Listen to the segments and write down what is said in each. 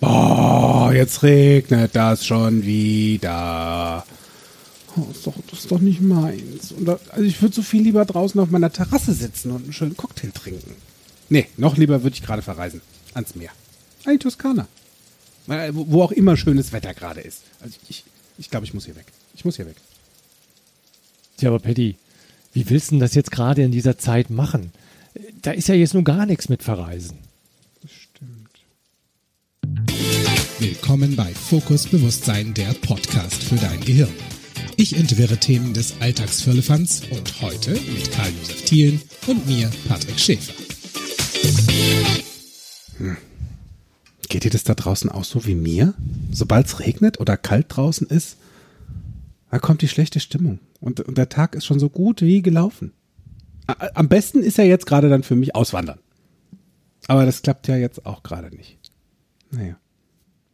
Boah, jetzt regnet das schon wieder. Oh, ist doch, das ist doch nicht meins. Und da, also ich würde so viel lieber draußen auf meiner Terrasse sitzen und einen schönen Cocktail trinken. Nee, noch lieber würde ich gerade verreisen. Ans Meer. An die Toskana. Äh, Wo auch immer schönes Wetter gerade ist. Also ich, ich glaube, ich muss hier weg. Ich muss hier weg. Ja, aber Paddy, wie willst du denn das jetzt gerade in dieser Zeit machen? Da ist ja jetzt nun gar nichts mit Verreisen. Willkommen bei Fokus Bewusstsein, der Podcast für dein Gehirn. Ich entwirre Themen des Alltagsfirlefanz und heute mit Karl-Josef Thielen und mir, Patrick Schäfer. Geht dir das da draußen auch so wie mir? Sobald es regnet oder kalt draußen ist, da kommt die schlechte Stimmung. Und, und der Tag ist schon so gut wie gelaufen. Am besten ist ja jetzt gerade dann für mich auswandern. Aber das klappt ja jetzt auch gerade nicht. Naja.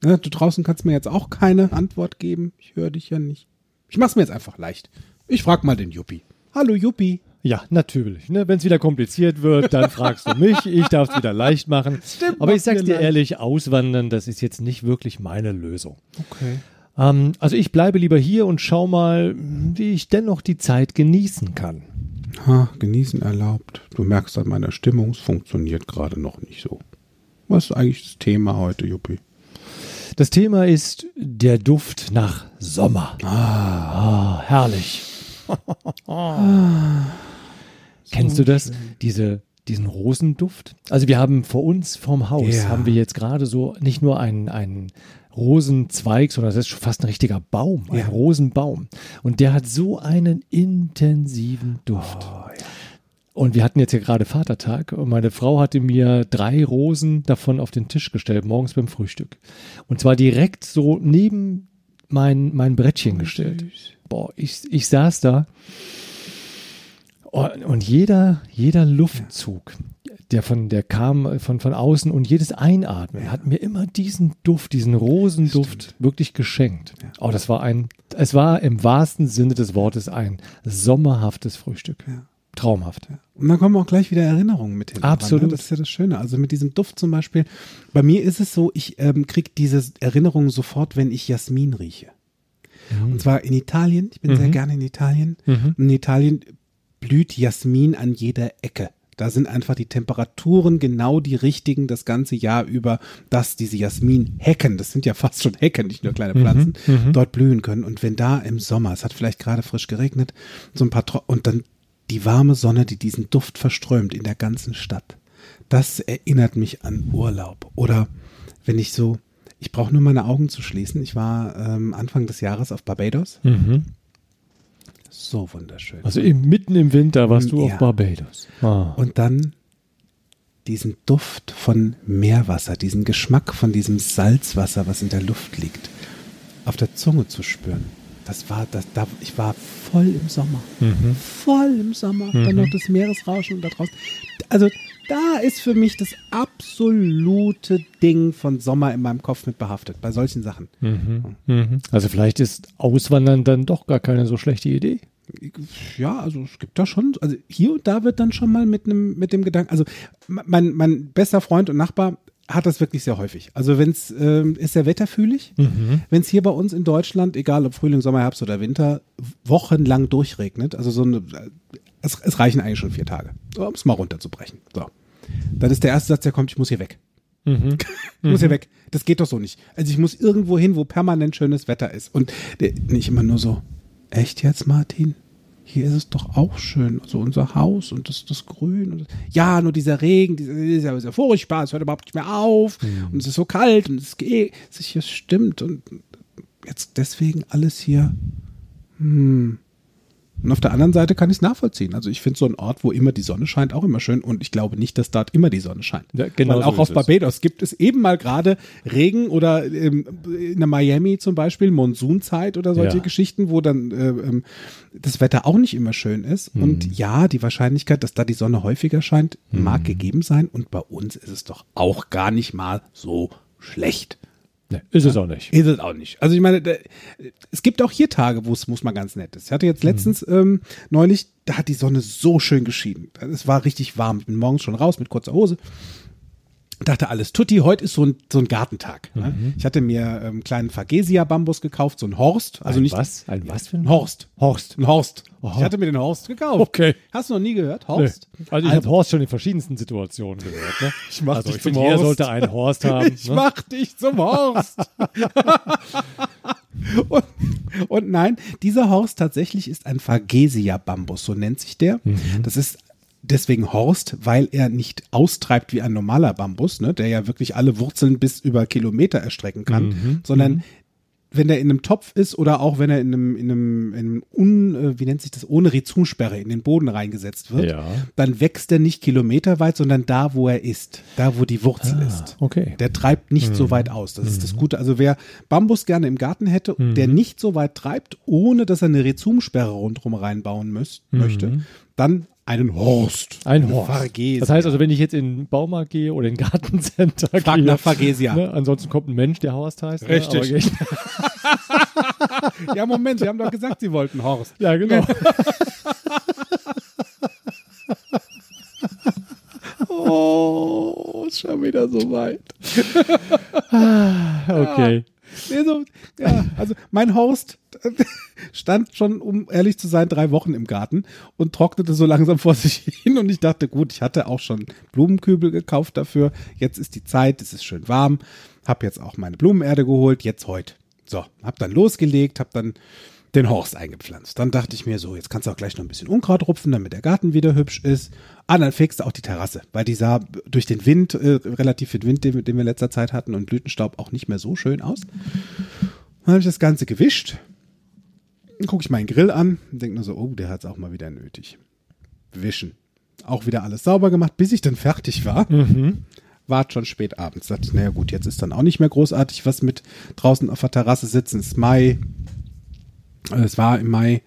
Ja, du draußen kannst mir jetzt auch keine Antwort geben. Ich höre dich ja nicht. Ich mach's mir jetzt einfach leicht. Ich frag mal den Juppie. Hallo Juppie. Ja, natürlich. Ne? Wenn es wieder kompliziert wird, dann fragst du mich. Ich darf es wieder leicht machen. Stimmt, Aber ich sag's dir ehrlich, auswandern, das ist jetzt nicht wirklich meine Lösung. Okay. Ähm, also ich bleibe lieber hier und schau mal, wie ich dennoch die Zeit genießen kann. Ha, genießen erlaubt. Du merkst an meiner Stimmung, es funktioniert gerade noch nicht so. Was ist eigentlich das Thema heute, Juppie? Das Thema ist der Duft nach Sommer. Ah, herrlich. Kennst du das? Diese, diesen Rosenduft? Also wir haben vor uns vorm Haus, Ja. haben wir jetzt gerade so nicht nur einen, einen Rosenzweig, sondern das ist schon fast ein richtiger Baum, ein Ja. Rosenbaum. Und der hat so einen intensiven Duft. Und wir hatten jetzt ja gerade Vatertag und meine Frau hatte mir drei Rosen davon auf den Tisch gestellt, morgens beim Frühstück. Und zwar direkt so neben mein, mein Brettchen gestellt. Boah, ich, ich saß da und, und jeder, jeder Luftzug, der von, der kam von, von außen und jedes Einatmen hat mir immer diesen Duft, diesen Rosenduft wirklich geschenkt. Oh, das war ein, es war im wahrsten Sinne des Wortes ein sommerhaftes Frühstück. Ja. Traumhaft. Und dann kommen auch gleich wieder Erinnerungen mit hin. Absolut. Dran, ne? Das ist ja das Schöne. Also mit diesem Duft zum Beispiel. Bei mir ist es so, ich ähm, kriege diese Erinnerungen sofort, wenn ich Jasmin rieche. Und zwar in Italien. Ich bin sehr gerne in Italien. Und in Italien blüht Jasmin an jeder Ecke. Da sind einfach die Temperaturen genau die richtigen das ganze Jahr über, dass diese Jasminhecken, das sind ja fast schon Hecken, nicht nur kleine Pflanzen, dort blühen können. Und wenn da im Sommer, es hat vielleicht gerade frisch geregnet, so ein paar Tro und dann die warme Sonne, die diesen Duft verströmt in der ganzen Stadt. Das erinnert mich an Urlaub. Oder wenn ich so, ich brauche nur meine Augen zu schließen. Ich war ähm, Anfang des Jahres auf Barbados. Mhm. So wunderschön. Also im, mitten im Winter warst du Ja. auf Barbados. Ah. Und dann diesen Duft von Meerwasser, diesen Geschmack von diesem Salzwasser, was in der Luft liegt, auf der Zunge zu spüren. Das war, das, da, ich war voll im Sommer. Mhm. Voll im Sommer. Dann noch das Meeresrauschen und da draußen. Also, da ist für mich das absolute Ding von Sommer in meinem Kopf mit behaftet, bei solchen Sachen. Mhm. Also vielleicht ist Auswandern dann doch gar keine so schlechte Idee. Ja, also es gibt da schon, also hier und da wird dann schon mal mit einem, mit dem Gedanken, also mein, mein bester Freund und Nachbar hat das wirklich sehr häufig. Also wenn es ähm, ist sehr wetterfühlig, wenn es hier bei uns in Deutschland, egal ob Frühling, Sommer, Herbst oder Winter, wochenlang durchregnet, also so eine, es, es reichen eigentlich schon vier Tage, um es mal runterzubrechen. So. Dann ist der erste Satz, der kommt, ich muss hier weg. Mhm. Ich muss hier weg. Das geht doch so nicht. Also ich muss irgendwo hin, wo permanent schönes Wetter ist. Und der, nicht immer nur so, echt jetzt, Martin? Hier ist es doch auch schön. Also unser Haus und das, das Grün. Und das, ja, nur dieser Regen, dieser, ist ja furchtbar, es hört überhaupt nicht mehr auf. Und es ist so kalt und es geht, es stimmt. Und jetzt deswegen alles hier. Hm. Und auf der anderen Seite kann ich es nachvollziehen. Also ich finde so ein Ort, wo immer die Sonne scheint, auch immer schön. Und ich glaube nicht, dass dort immer die Sonne scheint. Ja, genau Weil so auch ist auf es. Barbados gibt es eben mal gerade Regen oder ähm, in der Miami zum Beispiel Monsunzeit oder solche Ja. Geschichten, wo dann äh, ähm, das Wetter auch nicht immer schön ist. Mhm. Und ja, die Wahrscheinlichkeit, dass da die Sonne häufiger scheint, Mhm. mag gegeben sein. Und bei uns ist es doch auch gar nicht mal so schlecht. Ne, ist es auch nicht. Ist es auch nicht. Also ich meine, da, es gibt auch hier Tage, wo es muss mal ganz nett ist. Ich hatte jetzt letztens ähm, neulich, da hat die Sonne so schön geschienen. Es war richtig warm. Ich bin morgens schon raus mit kurzer Hose. Dachte alles tutti, heute ist so ein, so ein Gartentag. Ne? Ich hatte mir ähm, einen kleinen Fagesia-Bambus gekauft, so ein Horst. Also ein nicht was? Ein was für ein Horst. Horst. Ein Horst. Aha. Ich hatte mir den Horst gekauft. Okay. Hast du noch nie gehört? Nee. Horst? Also ich habe Horst schon in verschiedensten Situationen gehört. Ne? Ich mach also dich ich zum finde, jeder Horst. sollte einen Horst haben. Ich ne? mach dich zum Horst. und, und nein, dieser Horst tatsächlich ist ein Fagesia-Bambus, so nennt sich der. Das ist deswegen Horst, weil er nicht austreibt wie ein normaler Bambus, ne, der ja wirklich alle Wurzeln bis über Kilometer erstrecken kann, sondern wenn er in einem Topf ist oder auch wenn er in einem, in einem, in einem un, äh, wie nennt sich das, ohne Rhizomsperre in den Boden reingesetzt wird, Ja. dann wächst er nicht kilometerweit, sondern da, wo er ist, da, wo die Wurzel ist. okay. Der treibt nicht so weit aus. Das ist das Gute. Also wer Bambus gerne im Garten hätte, der nicht so weit treibt, ohne dass er eine Rhizomsperre rundherum reinbauen müß, möchte, dann einen Horst. Ein Horst. Fargesia. Das heißt also, wenn ich jetzt in den Baumarkt gehe oder in den Gartencenter Frag gehe, nach Fargesia. Ne, ansonsten kommt ein Mensch, der Horst heißt. ne, Richtig. ich- Ja, Moment, Sie haben doch gesagt, Sie wollten Horst. ja, genau. Oh, ist schon wieder so weit. Okay. Nee, so, ja, also mein Horst stand schon, um ehrlich zu sein, drei Wochen im Garten und trocknete so langsam vor sich hin. Und ich dachte, gut, ich hatte auch schon Blumenkübel gekauft dafür. Jetzt ist die Zeit, es ist schön warm. Hab jetzt auch meine Blumenerde geholt, jetzt heute. So, hab dann losgelegt, hab dann den Horst eingepflanzt. Dann dachte ich mir so, jetzt kannst du auch gleich noch ein bisschen Unkraut rupfen, damit der Garten wieder hübsch ist. Ah, dann fegst du auch die Terrasse, weil die sah durch den Wind, äh, relativ viel Wind, den, wir- den wir in letzter Zeit hatten und Blütenstaub auch nicht mehr so schön aus. Dann habe ich das Ganze gewischt. Dann gucke ich meinen Grill an und denke nur so, oh, der hat es auch mal wieder nötig. Wischen. Auch wieder alles sauber gemacht, bis ich dann fertig war. War schon spät abends. Dachte ich, naja gut, jetzt ist dann auch nicht mehr großartig was mit draußen auf der Terrasse sitzen. Es ist Mai. Äh, Es war im Mai.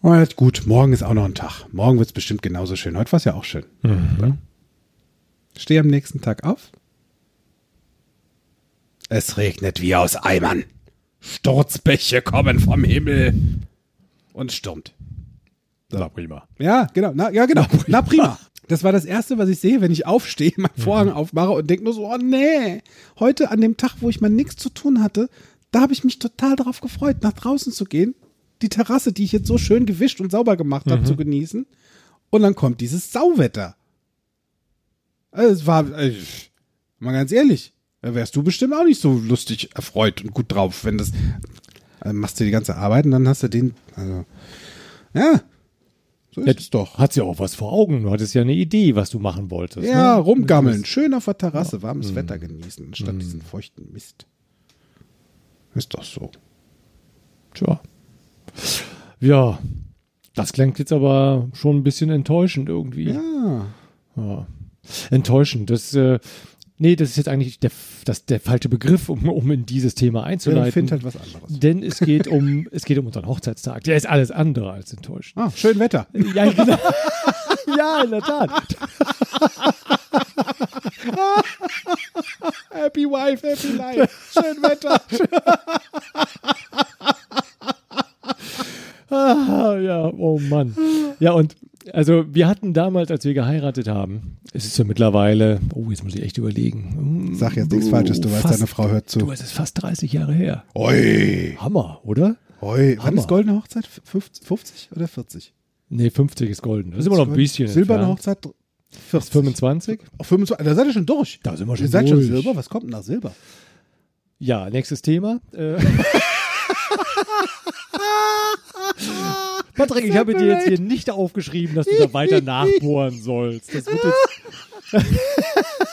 Und gut, morgen ist auch noch ein Tag. Morgen wird es bestimmt genauso schön. Heute war es ja auch schön. Ja. Stehe am nächsten Tag auf. Es regnet wie aus Eimern. Sturzbäche kommen vom Himmel. Und es stürmt. Na prima. Ja, genau. Na, ja, genau. Na prima. Das war das Erste, was ich sehe, wenn ich aufstehe, meinen Vorhang aufmache und denke nur so, oh nee, heute an dem Tag, wo ich mal nichts zu tun hatte, da habe ich mich total darauf gefreut, nach draußen zu gehen, die Terrasse, die ich jetzt so schön gewischt und sauber gemacht habe, zu genießen. Und dann kommt dieses Sauwetter. Also es war, äh, mal ganz ehrlich, da wärst du bestimmt auch nicht so lustig erfreut und gut drauf, wenn das, also machst du die ganze Arbeit und dann hast du den, also, ja, so ist es doch. Hat sie auch was vor Augen. Du hattest ja eine Idee, was du machen wolltest. Ja, ne? rumgammeln, schön auf der Terrasse, warmes Wetter genießen, anstatt diesen feuchten Mist. Ist doch so. Tja. Ja. Das klingt jetzt aber schon ein bisschen enttäuschend irgendwie. Ja. Ja. Enttäuschend. Das, äh, nee, das ist jetzt eigentlich der, das, der falsche Begriff, um, um in dieses Thema ja einzuleiten. ich finde halt was anderes. Denn es geht um, es geht um unseren Hochzeitstag. Der ist alles andere als enttäuschend. Ah, schön Wetter. Ja, genau. ja, in der Tat. Happy Wife, Happy Life. Schön Wetter. Ah, ja, oh Mann. Ja, und also wir hatten damals, als wir geheiratet haben, es ist ja mittlerweile, oh, jetzt muss ich echt überlegen. Sag jetzt nichts Falsches, du weißt, Fast- deine Frau hört Du, zu. es ist fast 30 Jahre her. Oi. Hammer, oder? Oi. Wann Hammer. ist goldene Hochzeit? 50, 50 oder 40? Nee, 50 ist golden. Das ist immer noch ein bisschen. Silberne entfernt. Hochzeit 40. 25? Auf 25. Da seid ihr schon durch. Da sind wir schon Ihr seid schon durch. Silber? Was kommt denn nach Silber? Ja, nächstes Thema. Äh, Patrick, ich habe dir jetzt hier nicht aufgeschrieben, dass du da weiter nachbohren sollst. Das wird jetzt.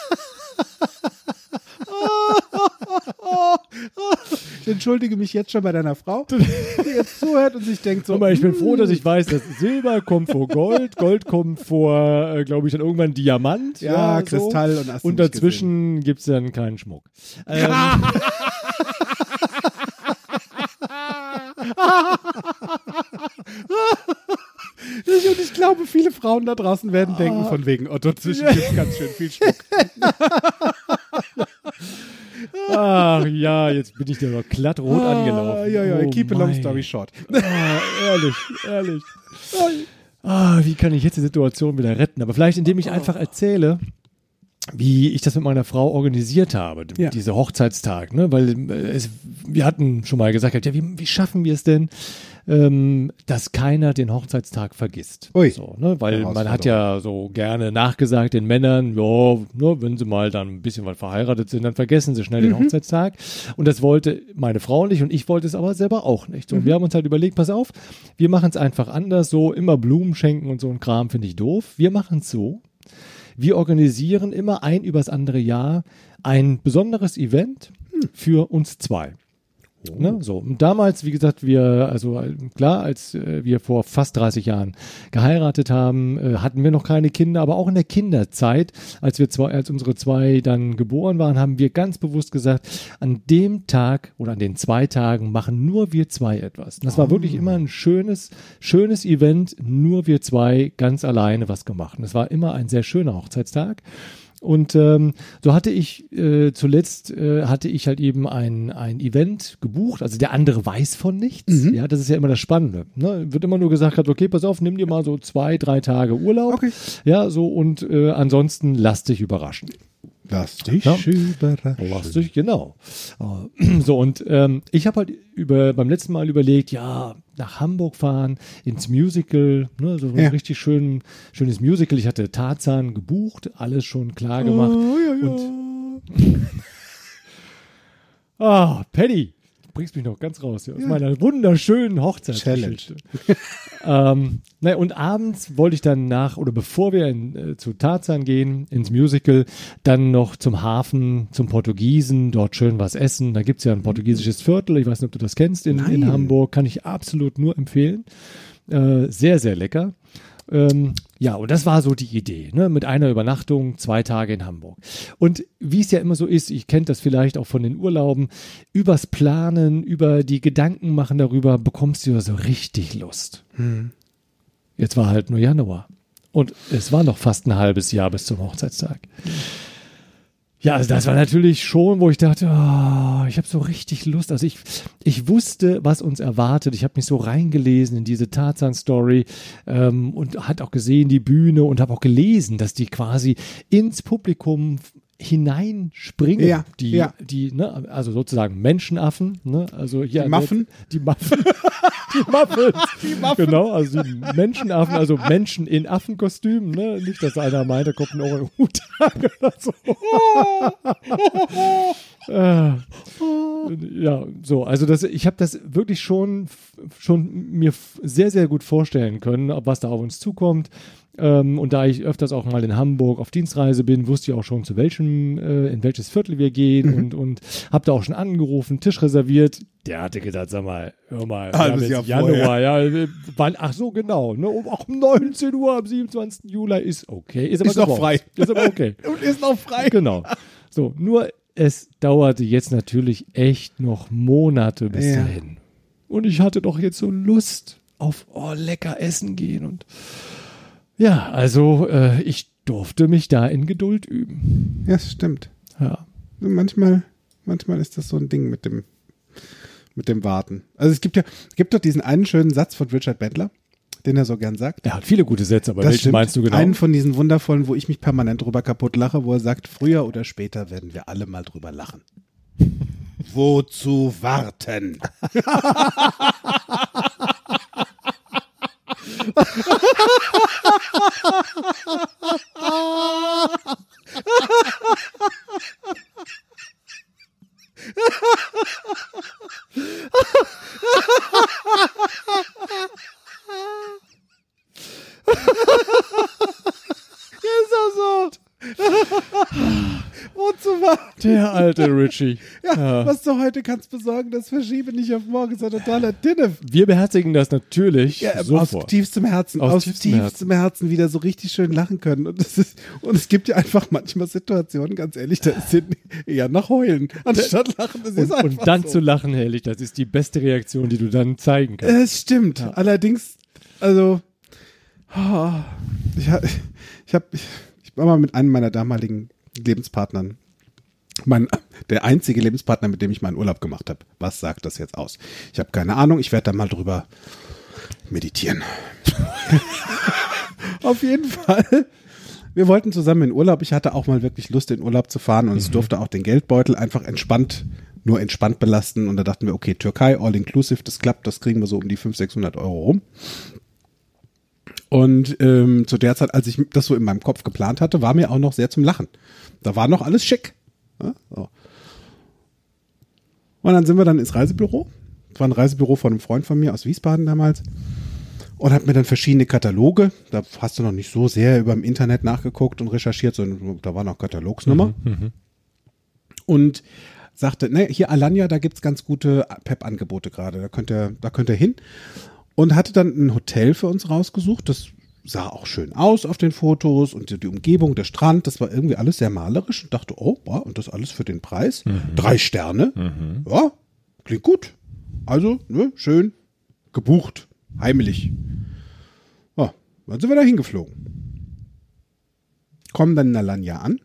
Ich entschuldige mich jetzt schon bei deiner Frau, die jetzt zuhört und sich denkt so. Mal, ich bin froh, dass ich weiß, dass Silber kommt vor Gold, Gold kommt vor, äh, glaube ich, dann irgendwann Diamant. Ja, so. Kristall und hast du Und dazwischen gibt es dann keinen Schmuck. Ähm, Und ich glaube, viele Frauen da draußen werden denken, von wegen, oh, dazwischen gibt ganz schön viel Schmuck. Ach ja, jetzt bin ich dir noch glatt rot angelaufen. Ah, ja, ja, Oh keep a long story short. Ah, ehrlich, ehrlich. Ah, wie kann ich jetzt die Situation wieder retten? Aber vielleicht, indem ich einfach erzähle, wie ich das mit meiner Frau organisiert habe, Ja. diese Hochzeitstag, ne? Weil äh, es, wir hatten schon mal gesagt, ja, wie, wie schaffen wir es denn, ähm, dass keiner den Hochzeitstag vergisst? Ui. So, ne? Weil man hat ja so gerne nachgesagt den Männern, ja, ne, wenn sie mal dann ein bisschen was verheiratet sind, dann vergessen sie schnell den Hochzeitstag. Und das wollte meine Frau nicht und ich wollte es aber selber auch nicht. Und wir haben uns halt überlegt, pass auf, wir machen es einfach anders, so immer Blumen schenken und so ein Kram finde ich doof. Wir machen es so, wir organisieren immer ein übers andere Jahr ein besonderes Event für uns zwei. Ne, so. Und damals, wie gesagt, wir, also äh, klar, als äh, wir vor fast 30 Jahren geheiratet haben, äh, hatten wir noch keine Kinder, aber auch in der Kinderzeit, als wir zwei, als unsere zwei dann geboren waren, haben wir ganz bewusst gesagt, an dem Tag oder an den zwei Tagen machen nur wir zwei etwas. Und das war wirklich immer ein schönes, schönes Event, nur wir zwei ganz alleine was gemacht. Und es war immer ein sehr schöner Hochzeitstag. Und ähm, so hatte ich äh, zuletzt äh, hatte ich halt eben ein, ein Event gebucht. Also der andere weiß von nichts. Ja, das ist ja immer das Spannende. Ne? Wird immer nur gesagt, okay, pass auf, nimm dir mal so zwei, drei Tage Urlaub. Okay. Ja, so und äh, ansonsten lass dich überraschen. Lass dich Ja. überraschen. Lass dich, genau. Äh, So, und ähm, ich habe halt über, beim letzten Mal überlegt, ja, nach Hamburg fahren, ins Musical, ne, so ein Ja. richtig schön, schönes Musical. Ich hatte Tarzan gebucht, alles schon klar gemacht. Und Ah, Paddy, bringst mich noch ganz raus hier aus meiner wunderschönen Hochzeitsgeschichte. ähm, naja, und abends wollte ich dann nach, oder bevor wir in, äh, zu Tarzan gehen, ins Musical, dann noch zum Hafen, zum Portugiesen, dort schön was essen. Da gibt's ja ein portugiesisches Viertel, ich weiß nicht, ob du das kennst, in, in. Hamburg, kann ich absolut nur empfehlen. Äh, sehr, sehr lecker. Ähm, ja, und das war so die Idee, ne? mit einer Übernachtung, zwei Tage in Hamburg. Und wie es ja immer so ist, ich kennt das vielleicht auch von den Urlauben, übers Planen, über die Gedanken machen darüber, bekommst du ja so richtig Lust. Jetzt war halt nur Januar. Und es war noch fast ein halbes Jahr bis zum Hochzeitstag. Ja, also das war natürlich schon, wo ich dachte, oh, ich habe so richtig Lust. Also ich, ich wusste, was uns erwartet. Ich habe mich so reingelesen in diese Tarzan-Story ähm, und hat auch gesehen die Bühne und habe auch gelesen, dass die quasi ins Publikum hineinspringen. Ja, die, ja. die, ne, also sozusagen Menschenaffen, ne, also hier Die Muffen? die Muffen, die Muffen, die Muffen. genau, also die Menschenaffen, also Menschen in Affenkostümen, ne, nicht, dass einer meint, da kommt ein Orang-Utan oder so. Äh, ja, so, also das, ich habe das wirklich schon, schon mir sehr, sehr gut vorstellen können, ob was da auf uns zukommt. Ähm, und da ich öfters auch mal in Hamburg auf Dienstreise bin, wusste ich auch schon, zu welchem, äh, in welches Viertel wir gehen und, und habe da auch schon angerufen, Tisch reserviert. Der hatte gedacht, sag mal, hör mal, Halbes Jahr Januar, ja, wann, ach so, genau, ne, um, auch um 19 Uhr am 27. Juli ist okay. Ist, aber Ist noch frei. Ist aber okay. Und ist noch frei. Genau. So, nur es dauerte jetzt natürlich echt noch Monate bis Ja. dahin. Und ich hatte doch jetzt so Lust auf oh, lecker essen gehen und ja, also äh, ich durfte mich da in Geduld üben. Ja, das stimmt. Ja. Manchmal, manchmal ist das so ein Ding mit dem, mit dem Warten. Also es gibt ja, es gibt doch diesen einen schönen Satz von Richard Bentler, den er so gern sagt. Er hat viele gute Sätze, aber Das welchen stimmt. meinst du genau? Einen von diesen wundervollen, wo ich mich permanent drüber kaputt lache, wo er sagt, früher oder später werden wir alle mal drüber lachen. Wozu warten? ist auch so. Wozu warten? Der alte Richie. Ja, was du heute kannst besorgen, das verschiebe nicht auf morgen, ist ein totaler Dinne. Wir beherzigen das natürlich Ja, aus sofort. tiefstem Herzen, Aus aus, tiefstem tiefstem, Herzen. wieder so richtig schön lachen können. Und es, ist, und es gibt ja einfach manchmal Situationen, ganz ehrlich, da ist eher nach Heulen, anstatt lachen. Das ist Und, und dann so. zu lachen, herrlich, das ist die beste Reaktion, die du dann zeigen kannst. Es stimmt. Allerdings, also, oh, ich, ich habe, ich war mal mit einem meiner damaligen Lebenspartnern, mein, der einzige Lebenspartner, mit dem ich meinen Urlaub gemacht habe. Was sagt das jetzt aus? Ich habe keine Ahnung. Ich werde da mal drüber meditieren. Auf jeden Fall wir wollten zusammen in Urlaub. Ich hatte auch mal wirklich Lust, in Urlaub zu fahren und es durfte auch den Geldbeutel einfach entspannt, nur entspannt belasten. Und da dachten wir, okay, Türkei, all inclusive, das klappt, das kriegen wir so um die 500, 600 Euro rum. Und ähm, zu der Zeit, als ich das so in meinem Kopf geplant hatte, war mir auch noch sehr zum Lachen. Da war noch alles schick. Ja, so. Und dann sind wir dann ins Reisebüro. Das war ein Reisebüro von einem Freund von mir aus Wiesbaden damals. Und hat mir dann verschiedene Kataloge, da hast du noch nicht so sehr über im Internet nachgeguckt und recherchiert, sondern da war noch Katalogsnummer. Mhm, Und sagte, ne, hier Alanya, da gibt's ganz gute PEP-Angebote gerade, da könnt ihr, da könnt ihr hin. Und hatte dann ein Hotel für uns rausgesucht, das sah auch schön aus auf den Fotos und die, die Umgebung, der Strand, das war irgendwie alles sehr malerisch und dachte, oh, boah, und das alles für den Preis. Drei Sterne. Ja, klingt gut. Also, ne, schön gebucht, heimlich. Ja, dann sind wir da hingeflogen. Kommen dann in Alanya an.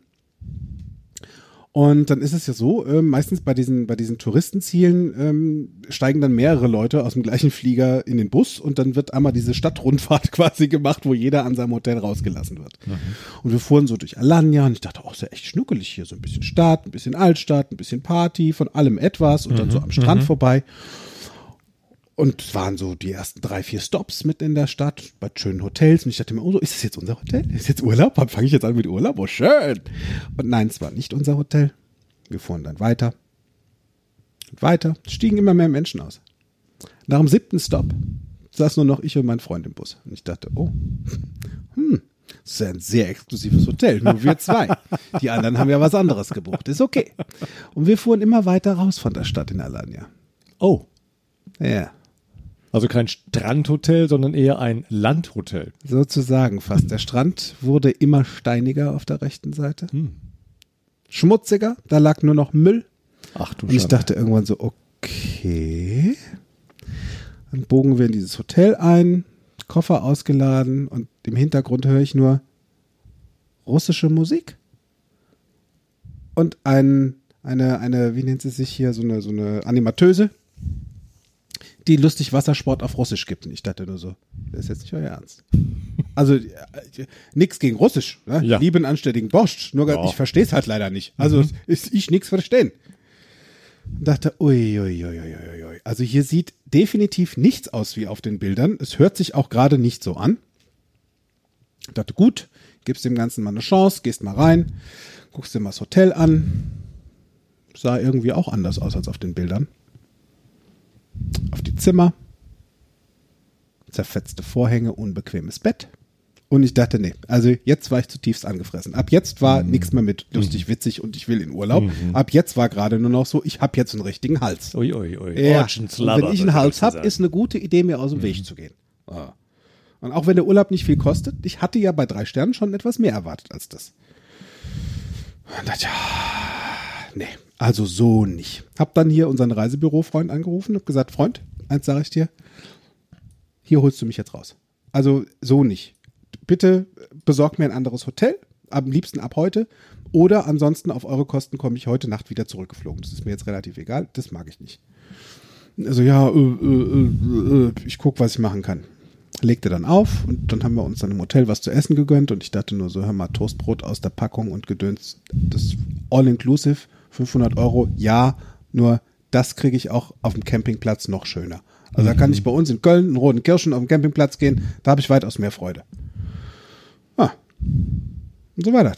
Und dann ist es ja so, äh, meistens bei diesen, bei diesen Touristenzielen ähm, steigen dann mehrere Leute aus dem gleichen Flieger in den Bus und dann wird einmal diese Stadtrundfahrt quasi gemacht, wo jeder an seinem Hotel rausgelassen wird. Und wir fuhren so durch Alanya und ich dachte, oh, ist ja echt schnuckelig hier. So ein bisschen Stadt, ein bisschen Altstadt, ein bisschen Party, von allem etwas und dann so am Strand vorbei. Und es waren so die ersten drei, vier Stops mitten in der Stadt, bei schönen Hotels. Und ich dachte mir, oh, so, ist das jetzt unser Hotel? Ist jetzt Urlaub? Fange ich jetzt an mit Urlaub? Oh, schön. Und nein, es war nicht unser Hotel. Wir fuhren dann weiter. Und weiter. Es stiegen immer mehr Menschen aus. Nach dem siebten Stop saß nur noch ich und mein Freund im Bus. Und ich dachte, oh, hm, das ist ja ein sehr exklusives Hotel. Nur wir zwei. Die anderen haben ja was anderes gebucht. Ist okay. Und wir fuhren immer weiter raus von der Stadt in Alanya. Oh, Ja. Also kein Strandhotel, sondern eher ein Landhotel. Sozusagen fast. Der Strand wurde immer steiniger auf der rechten Seite. Schmutziger, da lag nur noch Müll. Ach du Und ich dachte irgendwann so, okay. Dann bogen wir in dieses Hotel ein, Koffer ausgeladen und im Hintergrund höre ich nur russische Musik. Und ein, eine, eine, wie nennt sie sich hier, so eine, so eine Animatöse, die lustig Wassersport auf Russisch gibt. Und ich dachte nur so, das ist jetzt nicht euer Ernst. Also äh, nix gegen Russisch. Ne? Ja. Lieben anständigen Borscht. Nur Ja. ich verstehe es halt leider nicht. Also ist ich nichts verstehen. Und dachte, ui, ui, ui, ui, ui, ui. Also hier sieht definitiv nichts aus wie auf den Bildern. Es hört sich auch gerade nicht so an. Ich dachte, gut, gibst dem Ganzen mal eine Chance, gehst mal rein, guckst dir mal das Hotel an. Sah irgendwie auch anders aus als auf den Bildern. Auf die Zimmer. Zerfetzte Vorhänge, unbequemes Bett. Und ich dachte, nee, also jetzt war ich zutiefst angefressen. Ab jetzt war nichts mehr mit lustig, witzig und ich will in Urlaub. Ab jetzt war gerade nur noch so, ich habe jetzt einen richtigen Hals. Ui, ui, ui. Ja, Orchenslabber, und wenn ich einen Hals habe, ist eine gute Idee, mir aus dem Weg zu gehen. Ja. Und auch wenn der Urlaub nicht viel kostet, ich hatte ja bei drei Sternen schon etwas mehr erwartet als das. Und dachte, ja, nee, also so nicht. Hab dann hier unseren Reisebürofreund angerufen und gesagt, Freund, eins sage ich dir, hier holst du mich jetzt raus. Also so nicht. Bitte besorg mir ein anderes Hotel, am liebsten ab heute. Oder ansonsten auf eure Kosten komme ich heute Nacht wieder zurückgeflogen. Das ist mir jetzt relativ egal, das mag ich nicht. Also ja, äh, äh, äh, ich guck, was ich machen kann. Legte dann auf und dann haben wir uns dann im Hotel was zu essen gegönnt und ich dachte nur so, hör mal, Toastbrot aus der Packung und Gedöns, das All-Inclusive, 500 Euro, ja, nur das kriege ich auch auf dem Campingplatz noch schöner. Also da kann ich bei uns in Köln, in Roten Kirschen auf den Campingplatz gehen, da habe ich weitaus mehr Freude. Ah, und so war das.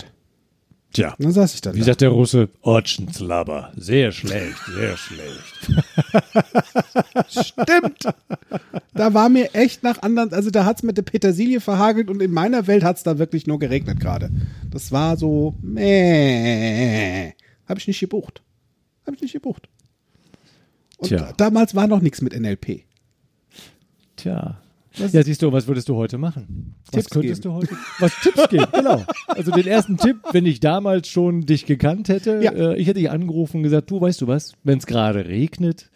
Tja, dann saß ich dann wie da. sagt der Russe? Orchenslabber. Sehr schlecht, sehr schlecht. Stimmt. Da war mir echt nach anderen, also da hat's mit der Petersilie verhagelt und in meiner Welt hat's da wirklich nur geregnet gerade. Das war so, meh. Habe ich nicht gebucht. Habe ich nicht gebucht. Und Tja. damals war noch nichts mit NLP. Tja. Was- Ja, siehst du, was würdest du heute machen? Was Tipps könntest geben. du heute? Was Tipps geben, genau. Also den ersten Tipp, wenn ich damals schon dich gekannt hätte, Ja. äh, ich hätte dich angerufen und gesagt, du weißt du was, wenn es gerade regnet,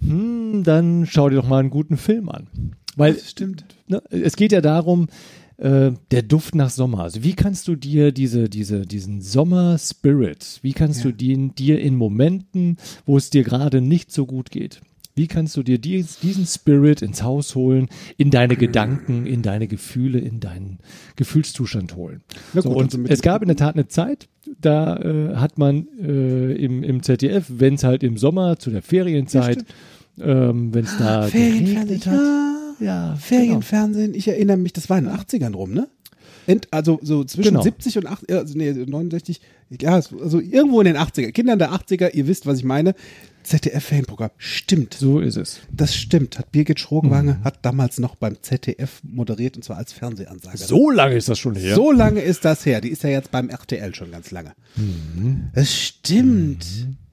hm, dann schau dir doch mal einen guten Film an. Weil Das stimmt. ne, es geht ja darum, äh, der Duft nach Sommer. Also wie kannst du dir diese, diese, diesen Sommer-Spirit, wie kannst Ja. du den dir in Momenten, wo es dir gerade nicht so gut geht, Wie kannst du dir dies, diesen Spirit ins Haus holen, in deine Gedanken, in deine Gefühle, in deinen Gefühlszustand holen? Na So, gut, und also es gab in der Tat eine Zeit, da äh, hat man äh, im, im ZDF, wenn es halt im Sommer zu der Ferienzeit, ähm, wenn es da Ferienfernsehen, geregnet hat, ja. Ja, Ferienfernsehen, ich erinnere mich, das war in den 80ern rum, ne? Ent, also so zwischen Genau. 70 und 80, also nee, 69, ja, also irgendwo in den 80er, Kindern der 80er, ihr wisst, was ich meine. ZDF-Ferienprogramm, stimmt. so ist es. Das stimmt, hat Birgit Schrogenwange, Mhm. hat damals noch beim ZDF moderiert und zwar als Fernsehansager. So lange ist das schon her. So lange ist das her. Die ist ja jetzt beim RTL schon ganz lange. Mhm. Es stimmt.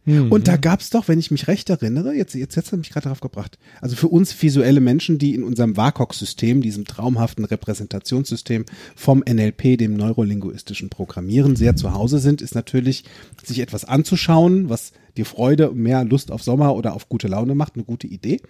Und da gab es doch, wenn ich mich recht erinnere, jetzt, jetzt, jetzt hat mich gerade darauf gebracht, also für uns visuelle Menschen, die in unserem WACOG-System, diesem traumhaften Repräsentationssystem vom NLP, dem neurolinguistischen Programmieren, sehr zu Hause sind, ist natürlich, sich etwas anzuschauen, was dir Freude und mehr Lust auf Sommer oder auf gute Laune macht, eine gute Idee.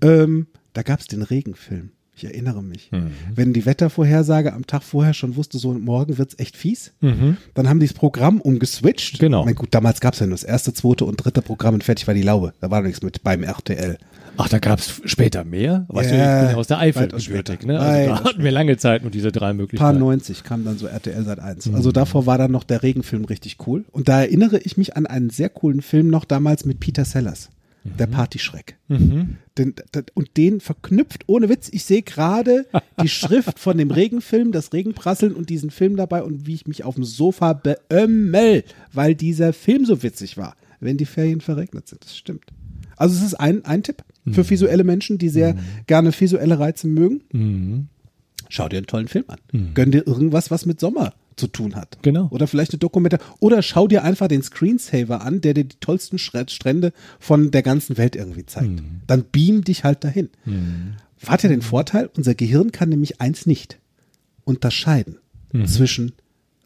Ähm, da gab es den Regenfilm. Ich erinnere mich. Wenn die Wettervorhersage am Tag vorher schon wusste, so morgen wird's echt fies, dann haben die das Programm umgeswitcht. Genau. Mein, gut, damals gab's ja nur das erste, zweite und dritte Programm und fertig war die Laube. Da war nichts mit beim RTL. Ach, da gab es später mehr? Weißt du, ich Ja, bin ja aus der Eifel gebürtig, ne? Also da hatten wir lange Zeit nur diese drei Paar Möglichkeiten. 90 kam dann so RTL seit 1. Also davor war dann noch der Regenfilm richtig cool. Und da erinnere ich mich an einen sehr coolen Film noch damals mit Peter Sellers. Der Partyschreck. Den, d- und den verknüpft, ohne Witz, ich sehe gerade die Schrift von dem Regenfilm, das Regenprasseln und diesen Film dabei und wie ich mich auf dem Sofa beömmel, weil dieser Film so witzig war, wenn die Ferien verregnet sind. Das stimmt. Also es ist ein, ein Tipp für visuelle Menschen, die sehr gerne visuelle Reize mögen. Schau dir einen tollen Film an. Gönn dir irgendwas, was mit Sommer zu tun hat. Genau. Oder vielleicht eine Dokumentation. Oder schau dir einfach den Screensaver an, der dir die tollsten Strände von der ganzen Welt irgendwie zeigt. Dann beam dich halt dahin. Hat ja den Vorteil, unser Gehirn kann nämlich eins nicht. Unterscheiden zwischen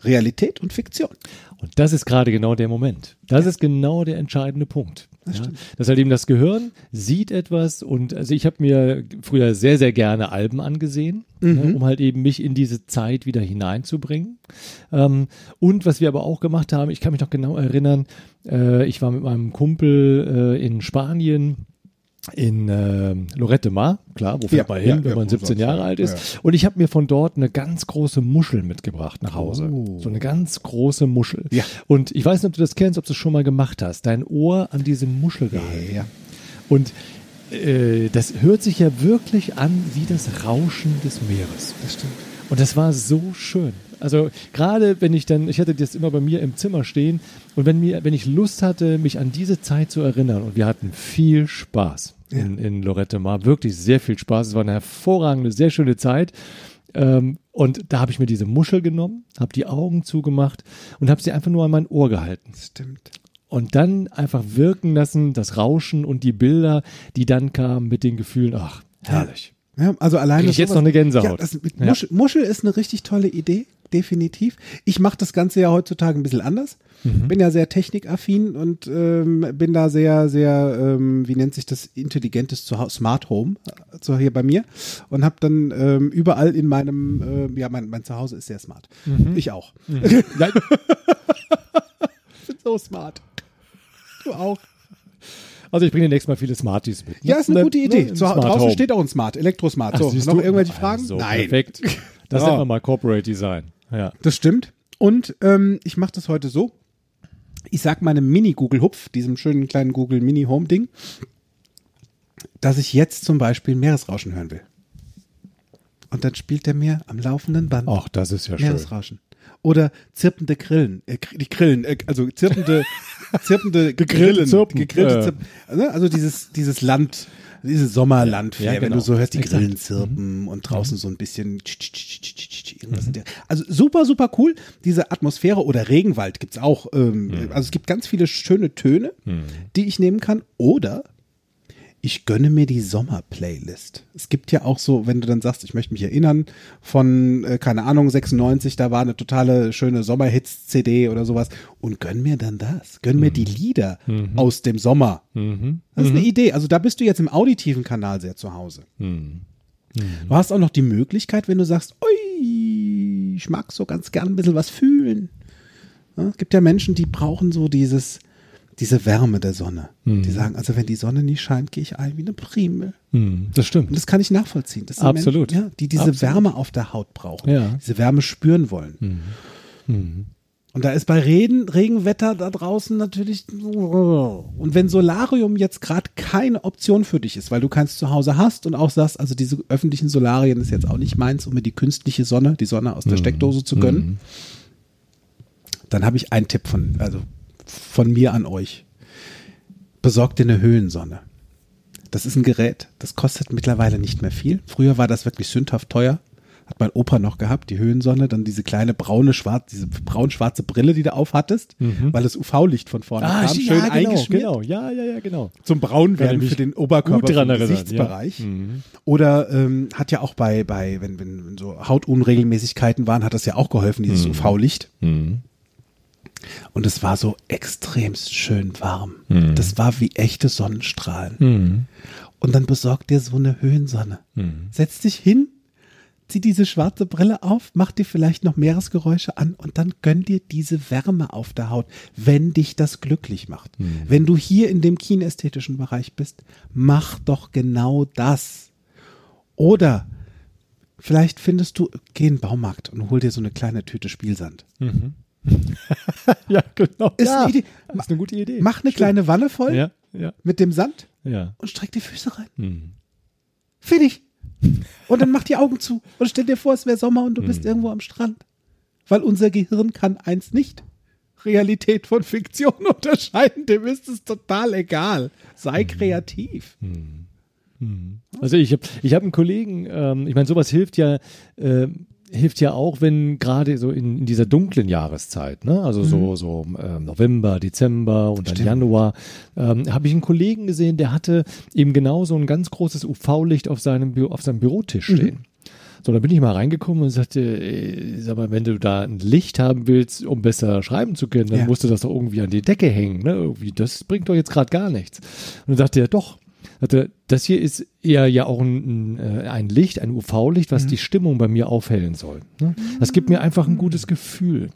Realität und Fiktion. Und das ist gerade genau der Moment. Das ist genau der entscheidende Punkt. Das, ja? das halt eben das Gehirn sieht etwas und also ich habe mir früher sehr, sehr gerne Alben angesehen, Mhm. ne, um halt eben mich in diese Zeit wieder hineinzubringen. Ähm, und was wir aber auch gemacht haben, ich kann mich noch genau erinnern, äh, ich war mit meinem Kumpel äh, in Spanien in äh, Lorette Mar, klar, wo fährt Ja, man hin, ja, wenn ja, man wo 17 sonst, Jahre ja. alt ist. Und ich habe mir von dort eine ganz große Muschel mitgebracht nach Hause. Oh. So eine ganz große Muschel. Ja. Und ich weiß nicht, ob du das kennst, ob du es schon mal gemacht hast. Dein Ohr an diese Muschel gehalten. Ja. Und äh, das hört sich ja wirklich an wie das Rauschen des Meeres. Das stimmt. Und das war so schön. Also gerade wenn ich dann, ich hatte das immer bei mir im Zimmer stehen und wenn mir, wenn ich Lust hatte, mich an diese Zeit zu erinnern und wir hatten viel Spaß in, in Lorette Mar, wirklich sehr viel Spaß. Es war eine hervorragende, sehr schöne Zeit. Ähm, und da habe ich mir diese Muschel genommen, habe die Augen zugemacht und habe sie einfach nur an mein Ohr gehalten. Stimmt. Und dann einfach wirken lassen, das Rauschen und die Bilder, die dann kamen mit den Gefühlen, ach, herrlich. Ja, also alleine Krieg ich jetzt noch eine Gänsehaut. Ja, Ja. Muschel, Muschel ist eine richtig tolle Idee, definitiv. Ich mache das Ganze ja heutzutage ein bisschen anders. Mhm. Bin ja sehr technikaffin und ähm, bin da sehr, sehr, ähm, wie nennt sich das, intelligentes Zuhause, Smart Home, äh, so hier bei mir. Und habe dann ähm, überall in meinem, äh, ja, mein, mein Zuhause ist sehr smart. Mhm. Ich auch. Ja, bin so smart. Du auch. Also ich bringe nächstes Mal viele Smarties mit. ne? Ja, ist eine Ne? gute Idee. Ne? Zu, draußen Home. steht auch ein Smart, Elektrosmart. Ach, So, noch du? irgendwelche Fragen? So, Nein. Perfekt. Das Ja. nennt man mal Corporate Design. Ja. Das stimmt. Und ähm, ich mache das heute so. Ich sag meinem Mini-Google-Hupf, diesem schönen kleinen Google Mini-Home-Ding, dass ich jetzt zum Beispiel Meeresrauschen hören will. Und dann spielt er mir am laufenden Band Ach, das ist ja schön. Oder zirpende Grillen, äh, die Grillen, äh, also zirpende, zirpende Grillen, Zirpen, gegrillte äh. Zirpen, ne? also dieses, dieses Land, dieses Sommerlandflair, Ja, wenn genau. du so hörst, die Exakt. Grillen zirpen und draußen so ein bisschen irgendwas der- Also super, super cool. Diese Atmosphäre oder Regenwald gibt's auch. Ähm, Also es gibt ganz viele schöne Töne, die ich nehmen kann. Oder ich gönne mir die Sommer-Playlist. Es gibt ja auch so, wenn du dann sagst, ich möchte mich erinnern von, äh, keine Ahnung, 96, da war eine totale schöne Sommerhits-CD oder sowas und gönn mir dann das. Gönn mir die Lieder aus dem Sommer. Das ist eine Idee. Also da bist du jetzt im auditiven Kanal sehr zu Hause. Du hast auch noch die Möglichkeit, wenn du sagst, ui, ich mag so ganz gern ein bisschen was fühlen. Ja, es gibt ja Menschen, die brauchen so dieses, diese Wärme der Sonne. Die sagen, also wenn die Sonne nicht scheint, gehe ich ein wie eine Primel. Hm, das stimmt. Und das kann ich nachvollziehen. Das sind Absolut. Menschen, ja, die diese Absolut. Wärme auf der Haut brauchen, Ja. diese Wärme spüren wollen. Und da ist bei Regen, Regenwetter da draußen natürlich. Und wenn Solarium jetzt gerade keine Option für dich ist, weil du keins zu Hause hast und auch sagst, also diese öffentlichen Solarien ist jetzt auch nicht meins, um mir die künstliche Sonne, die Sonne aus der Steckdose zu gönnen, dann habe ich einen Tipp von, also von mir an euch. Besorgt dir eine Höhensonne. Das ist ein Gerät, das kostet mittlerweile nicht mehr viel. Früher war das wirklich sündhaft teuer. Hat mein Opa noch gehabt, die Höhensonne, dann diese kleine braune, schwarz, diese braun-schwarze Brille, die du aufhattest, weil das UV-Licht von vorne kam, schön Mhm. Ah, ja, genau, eingeschmiert. genau. Ja, ja, ja, genau. Zum Braunwerden für den Oberkörper, für den erinnert, Gesichtsbereich. ja. Mhm. Oder ähm, hat ja auch bei, bei wenn, wenn, so Hautunregelmäßigkeiten waren, hat das ja auch geholfen, Mhm. dieses UV-Licht. Und es war so extremst schön warm. Mhm. Das war wie echte Sonnenstrahlen. Und dann besorg dir so eine Höhensonne. Mhm. Setz dich hin, zieh diese schwarze Brille auf, mach dir vielleicht noch Meeresgeräusche an und dann gönn dir diese Wärme auf der Haut, wenn dich das glücklich macht. Mhm. Wenn du hier in dem kinästhetischen Bereich bist, mach doch genau das. Oder vielleicht findest du, geh in den Baumarkt und hol dir so eine kleine Tüte Spielsand. Ja, genau. Ist ja, eine Idee. ist eine gute Idee. Mach eine kleine Wanne voll Ja, ja, mit dem Sand und streck die Füße rein. Hm. Fertig. Und dann mach die Augen zu und stell dir vor, es wäre Sommer und du Hm. bist irgendwo am Strand. Weil unser Gehirn kann eins nicht. Realität von Fiktion unterscheiden. Dem ist es total egal. Hm. Sei kreativ. Also ich habe ich hab einen Kollegen, ähm, ich meine, sowas hilft ja, äh, hilft ja auch, wenn gerade so in, in dieser dunklen Jahreszeit, ne? also so, so ähm, November, Dezember und dann Stimmt. Januar, ähm, habe ich einen Kollegen gesehen, der hatte eben genau so ein ganz großes UV-Licht auf seinem, auf seinem Bürotisch stehen. So, da bin ich mal reingekommen und sagte, ey, sag mal, wenn du da ein Licht haben willst, um besser schreiben zu können, dann Ja. musst du das doch irgendwie an die Decke hängen. Ne? Irgendwie, das bringt doch jetzt gerade gar nichts. Und dann sagte er, doch. Sagte, das hier ist eher ja auch ein, ein, äh, Licht, ein UV-Licht, was die Stimmung bei mir aufhellen soll. Ne? Das gibt mir einfach ein gutes Gefühl.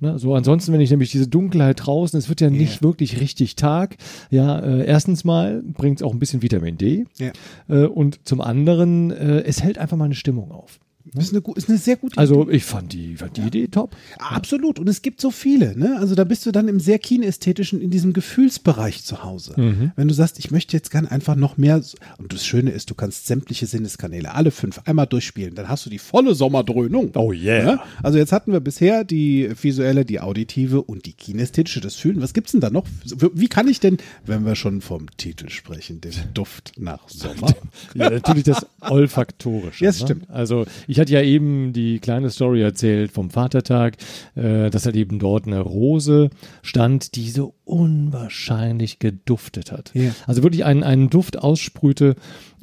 Ne? So ansonsten, wenn ich nämlich diese Dunkelheit draußen, es wird ja nicht wirklich richtig Tag. Ja, äh, erstens mal bringt es auch ein bisschen Vitamin D. Ja. Äh, und zum anderen, äh, es hält einfach mal eine Stimmung auf. Das ist eine, ist eine sehr gute Also ich fand die, fand die Idee top. Absolut. Und es gibt so viele, ne? Also da bist du dann im sehr kinästhetischen, in diesem Gefühlsbereich zu Hause. Mhm. Wenn du sagst, ich möchte jetzt gern einfach noch mehr, und das Schöne ist, du kannst sämtliche Sinneskanäle, alle fünf, einmal durchspielen. Dann hast du die volle Sommerdröhnung. Oh yeah. Ja? Also jetzt hatten wir bisher die visuelle, die auditive und die kinästhetische, das Fühlen. Was gibt's denn da noch? Wie kann ich denn, wenn wir schon vom Titel sprechen, den Duft nach Sommer? Ja, natürlich das Olfaktorische. Ja, das ne? stimmt. Also ich hatte ja eben die kleine Story erzählt vom Vatertag, äh, dass halt eben dort eine Rose stand, die so unwahrscheinlich geduftet hat. Ja. Also wirklich einen, einen Duft aussprühte,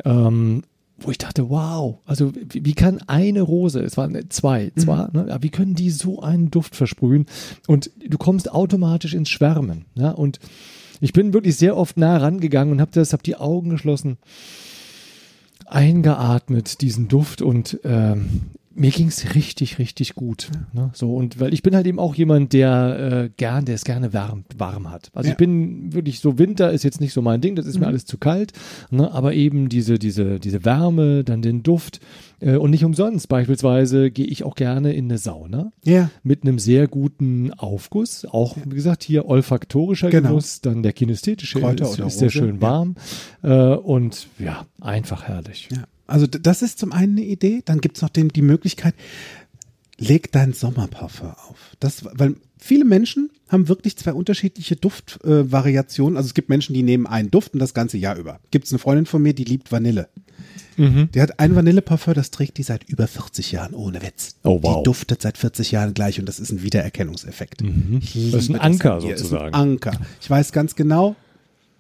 ähm, wo ich dachte, wow, also wie, wie kann eine Rose, es waren zwei zwar, ne, aber wie können die so einen Duft versprühen? Und du kommst automatisch ins Schwärmen. Ja? Und ich bin wirklich sehr oft nah rangegangen und habe das, habe die Augen geschlossen eingeatmet, diesen Duft und ähm, mir ging's richtig, richtig gut. Ne? So, und weil ich bin halt eben auch jemand, der äh, gern, der es gerne warm, warm hat. Also Ja. ich bin wirklich so, Winter ist jetzt nicht so mein Ding, das ist mir alles zu kalt, ne? aber eben diese, diese, diese Wärme, dann den Duft äh, und nicht umsonst. Beispielsweise gehe ich auch gerne in eine Sauna ja. mit einem sehr guten Aufguss. Auch, wie gesagt, hier olfaktorischer Genau. Genuss, dann der kinästhetische Kräuter ist, ist sehr schön warm äh, und ja, einfach herrlich. Ja, also das ist zum einen eine Idee. Dann gibt's noch den, die Möglichkeit, leg dein Sommerparfum auf. Das, weil viele Menschen haben wirklich zwei unterschiedliche Duftvariationen. Äh, also es gibt Menschen, die nehmen einen Duft und das ganze Jahr über. Gibt's eine Freundin von mir, die liebt Vanille. Die hat ein Vanilleparfum, das trägt die seit über 40 Jahren, ohne Witz. Oh, wow. Die duftet seit 40 Jahren gleich und das ist ein Wiedererkennungseffekt. Mhm. Das ist ein Anker. Das sozusagen. Ist ein Anker. Ich weiß ganz genau.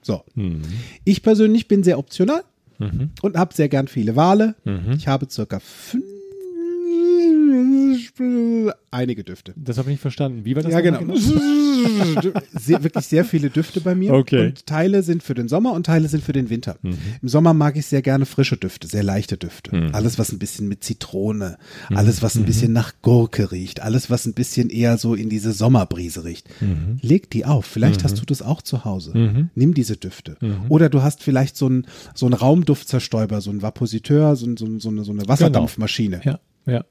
So. Mhm. Ich persönlich bin sehr optional und habe sehr gern viele Wale. Mhm. Ich habe circa fünf, einige Düfte. Das habe ich nicht verstanden. Wie war das? Ja, nochmal genau. Sehr, wirklich sehr viele Düfte bei mir. Okay. Und Teile sind für den Sommer und Teile sind für den Winter. Mhm. Im Sommer mag ich sehr gerne frische Düfte, sehr leichte Düfte. Alles, was ein bisschen mit Zitrone, Mhm. alles, was ein bisschen nach Gurke riecht, alles, was ein bisschen eher so in diese Sommerbrise riecht. Mhm. Leg die auf. Vielleicht hast du das auch zu Hause. Nimm diese Düfte. Oder du hast vielleicht so einen so einen Raumduftzerstäuber, so ein Vapositeur, so, ein- so, ein- so, eine, so eine Wasserdampfmaschine Ja, ja.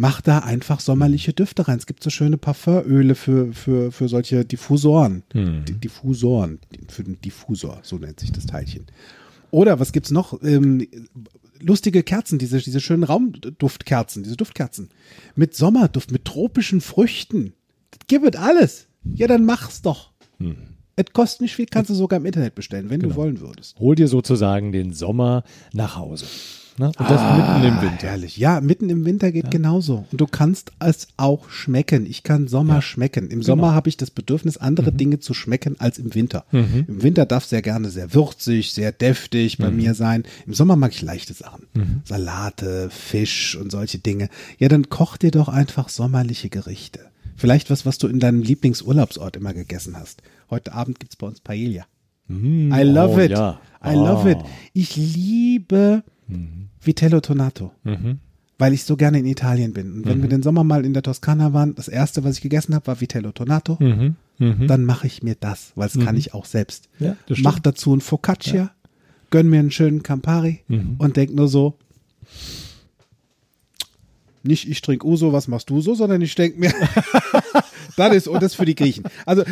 Mach da einfach sommerliche Düfte rein. Es gibt so schöne Parfümöle für, für, für solche Diffusoren. Die- Diffusoren, für den Diffusor, so nennt sich das Teilchen. Oder was gibt's noch? Ähm, lustige Kerzen, diese, diese schönen Raumduftkerzen, diese Duftkerzen. Mit Sommerduft, mit tropischen Früchten. Gibt es alles. Ja, dann mach's doch. Es kostet nicht viel, kannst du sogar im Internet bestellen, wenn du wollen würdest. Hol dir sozusagen den Sommer nach Hause. Ne? Und das mitten im Winter. Herrlich. Ja, mitten im Winter geht genauso. Und du kannst es auch schmecken. Ich kann Sommer schmecken. Genau. Im Sommer habe ich das Bedürfnis, andere Mhm. Dinge zu schmecken als im Winter. Im Winter darf sehr gerne sehr würzig, sehr deftig Mhm. bei mir sein. Im Sommer mag ich leichte Sachen. Salate, Fisch und solche Dinge. Ja, dann koch dir doch einfach sommerliche Gerichte. Vielleicht was, was du in deinem Lieblingsurlaubsort immer gegessen hast. Heute Abend gibt's bei uns Paella. I love oh, it. ja. I love it. Ah. Ich liebe Vitello Tonato, Mhm. weil ich so gerne in Italien bin. Und wenn wir den Sommer mal in der Toskana waren, das erste, was ich gegessen habe, war Vitello Tonato. Mhm. Mhm. Dann mache ich mir das, weil das kann ich auch selbst. Ja, Mach dazu ein Focaccia, gönn mir einen schönen Campari Mhm. und denk nur so, nicht ich trinke Uso, was machst du so, sondern ich denk mir, das ist, und das für die Griechen. Also,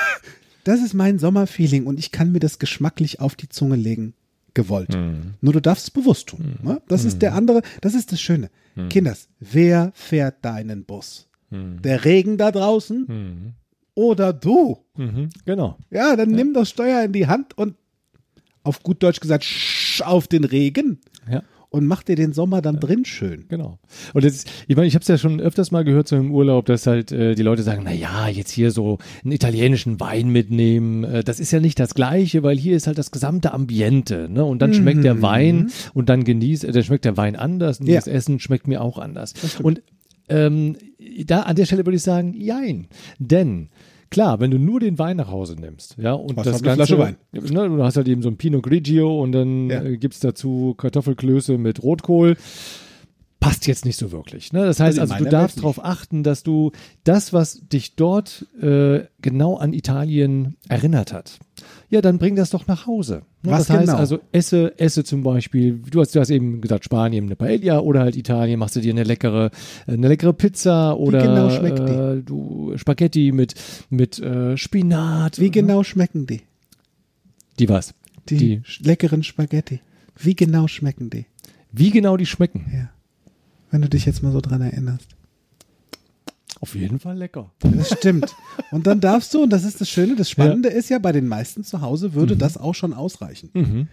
das ist mein Sommerfeeling und ich kann mir das geschmacklich auf die Zunge legen, gewollt. Mhm. Nur du darfst es bewusst tun. Ne? Das ist der andere, das ist das Schöne. Mhm. Kinders, wer fährt deinen Bus? Der Regen da draußen oder du? Mhm. Genau. Ja, dann nimm das Steuer in die Hand und auf gut Deutsch gesagt, sch auf den Regen Ja. Und mach dir den Sommer dann drin schön. Genau. Und jetzt, ich meine, ich habe es ja schon öfters mal gehört so im Urlaub, dass halt äh, die Leute sagen, na ja, jetzt hier so einen italienischen Wein mitnehmen, äh, das ist ja nicht das Gleiche, weil hier ist halt das gesamte Ambiente, ne? Und dann schmeckt der Wein und dann genießt, äh, dann schmeckt der Wein anders und Ja. das Essen schmeckt mir auch anders. Und ähm, da an der Stelle würde ich sagen, jein, denn Klar, wenn du nur den Wein nach Hause nimmst, ja, und Hast das halt Ganze, Flasche Ne, du hast halt eben so ein Pinot Grigio und dann Ja. äh, gibt's dazu Kartoffelklöße mit Rotkohl. Passt jetzt nicht so wirklich. Ne? Das heißt Also also, du darfst darauf achten, dass du das, was dich dort äh, genau an Italien erinnert hat, ja, dann bring das doch nach Hause. Ne? Was das heißt genau? also, esse, esse zum Beispiel, du hast, du hast eben gesagt, Spanien eine Paella oder halt Italien, machst du dir eine leckere, eine leckere Pizza oder genau schmeckt die? äh, du Spaghetti mit, mit äh, Spinat. Wie genau schmecken die? Die was? Die, Die- leckeren Spaghetti. Wie genau schmecken die? Wie genau die schmecken? Ja. Wenn du dich jetzt mal so dran erinnerst. Auf jeden Fall lecker. Das stimmt. Und dann darfst du, und das ist das Schöne, das Spannende ist ja, bei den meisten zu Hause Mhm. würde das auch schon ausreichen.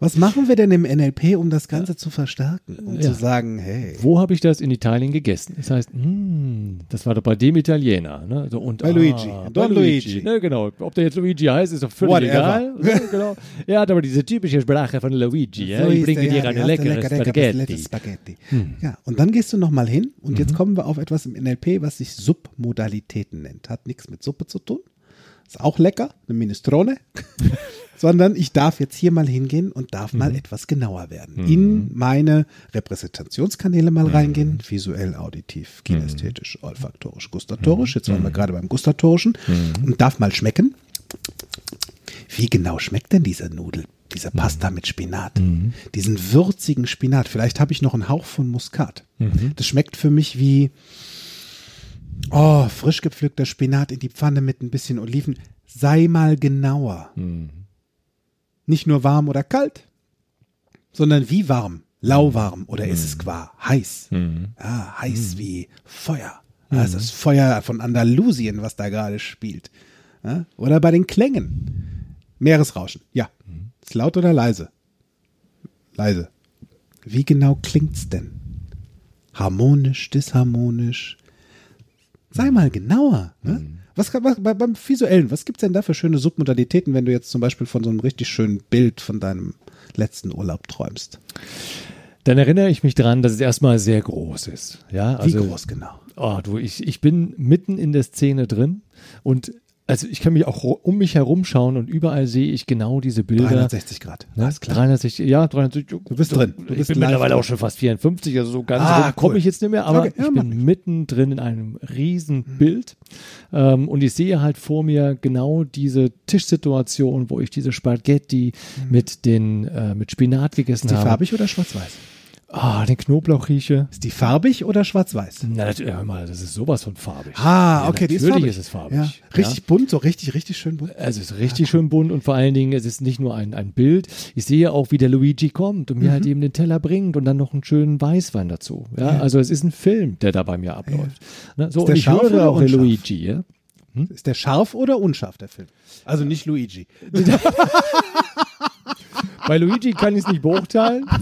Was machen wir denn im NLP, um das Ganze zu verstärken? Um Ja. zu sagen, hey, Wo habe ich das in Italien gegessen? Das heißt, hm, das war doch bei dem Italiener. Ne? So, und, Bei Luigi. bei Don Luigi. Ne, genau. Ob der jetzt Luigi heißt, ist doch völlig Whatever. egal. Ne, genau. Er hat aber diese typische Sprache von Luigi. Ja? So ich bringe der, dir ja, eine leckere hast du lecker, Spaghetti. lecker, Hm. Spaghetti. Ja, und dann gehst du nochmal hin und Mhm. jetzt kommen wir auf etwas im NLP, was sich Submodalitäten nennt. Hat nichts mit Suppe zu tun. Ist auch lecker, eine Minestrone. Sondern ich darf jetzt hier mal hingehen und darf Mhm. mal etwas genauer werden. In meine Repräsentationskanäle mal reingehen. Visuell, auditiv, kinästhetisch, olfaktorisch, gustatorisch. Jetzt waren wir gerade beim gustatorischen. Und darf mal schmecken. Wie genau schmeckt denn diese Nudel? Diese Pasta mit Spinat. Diesen würzigen Spinat. Vielleicht habe ich noch einen Hauch von Muskat. Das schmeckt für mich wie oh, frisch gepflückter Spinat in die Pfanne mit ein bisschen Oliven. Sei mal genauer. Nicht nur warm oder kalt, sondern wie warm. Lauwarm oder ist es qua heiß? Ja, heiß wie Feuer. Es ist das Feuer von Andalusien, was da gerade spielt. Ja, oder bei den Klängen. Meeresrauschen. Ja. Ist laut oder leise? Leise. Wie genau klingt's denn? Harmonisch, disharmonisch? Sei mal genauer. Ne? Was, was bei, beim Visuellen, was gibt's denn da für schöne Submodalitäten, wenn du jetzt zum Beispiel von so einem richtig schönen Bild von deinem letzten Urlaub träumst? Dann erinnere ich mich dran, dass es erstmal sehr groß ist. Ja, also, Wie groß genau? Oh, du, ich, ich bin mitten in der Szene drin und also ich kann mich auch um mich herum schauen und überall sehe ich genau diese Bilder. 360 Grad. Ne? Alles klar. 360, ja, 360. Du bist drin. Du ich bist bin live mittlerweile drin. auch schon fast 54, also so ganz Ah, rum komme cool. ich jetzt nicht mehr, aber Okay, ja, ich bin mittendrin in einem riesen Bild ähm, und ich sehe halt vor mir genau diese Tischsituation, wo ich diese Spaghetti mit den äh, mit Spinat gegessen Ist die habe. farbig oder schwarz-weiß? Ah, den Knoblauch rieche. Ist die farbig oder schwarz-weiß? Na, natürlich, hör mal, das ist sowas von farbig. Ah, Ja, okay, die ist natürlich farbig. ist es farbig. Ja, richtig bunt, so richtig, richtig schön bunt. Also es ist richtig schön bunt und vor allen Dingen, es ist nicht nur ein, ein Bild. Ich sehe auch, wie der Luigi kommt und mir halt eben den Teller bringt und dann noch einen schönen Weißwein dazu. Ja, also es ist ein Film, der da bei mir abläuft. Ne, so, der und ich scharf höre oder auch der unscharf? Luigi. Ja? Ist der scharf oder unscharf, der Film? Also nicht Luigi. Bei Luigi kann ich es nicht beurteilen.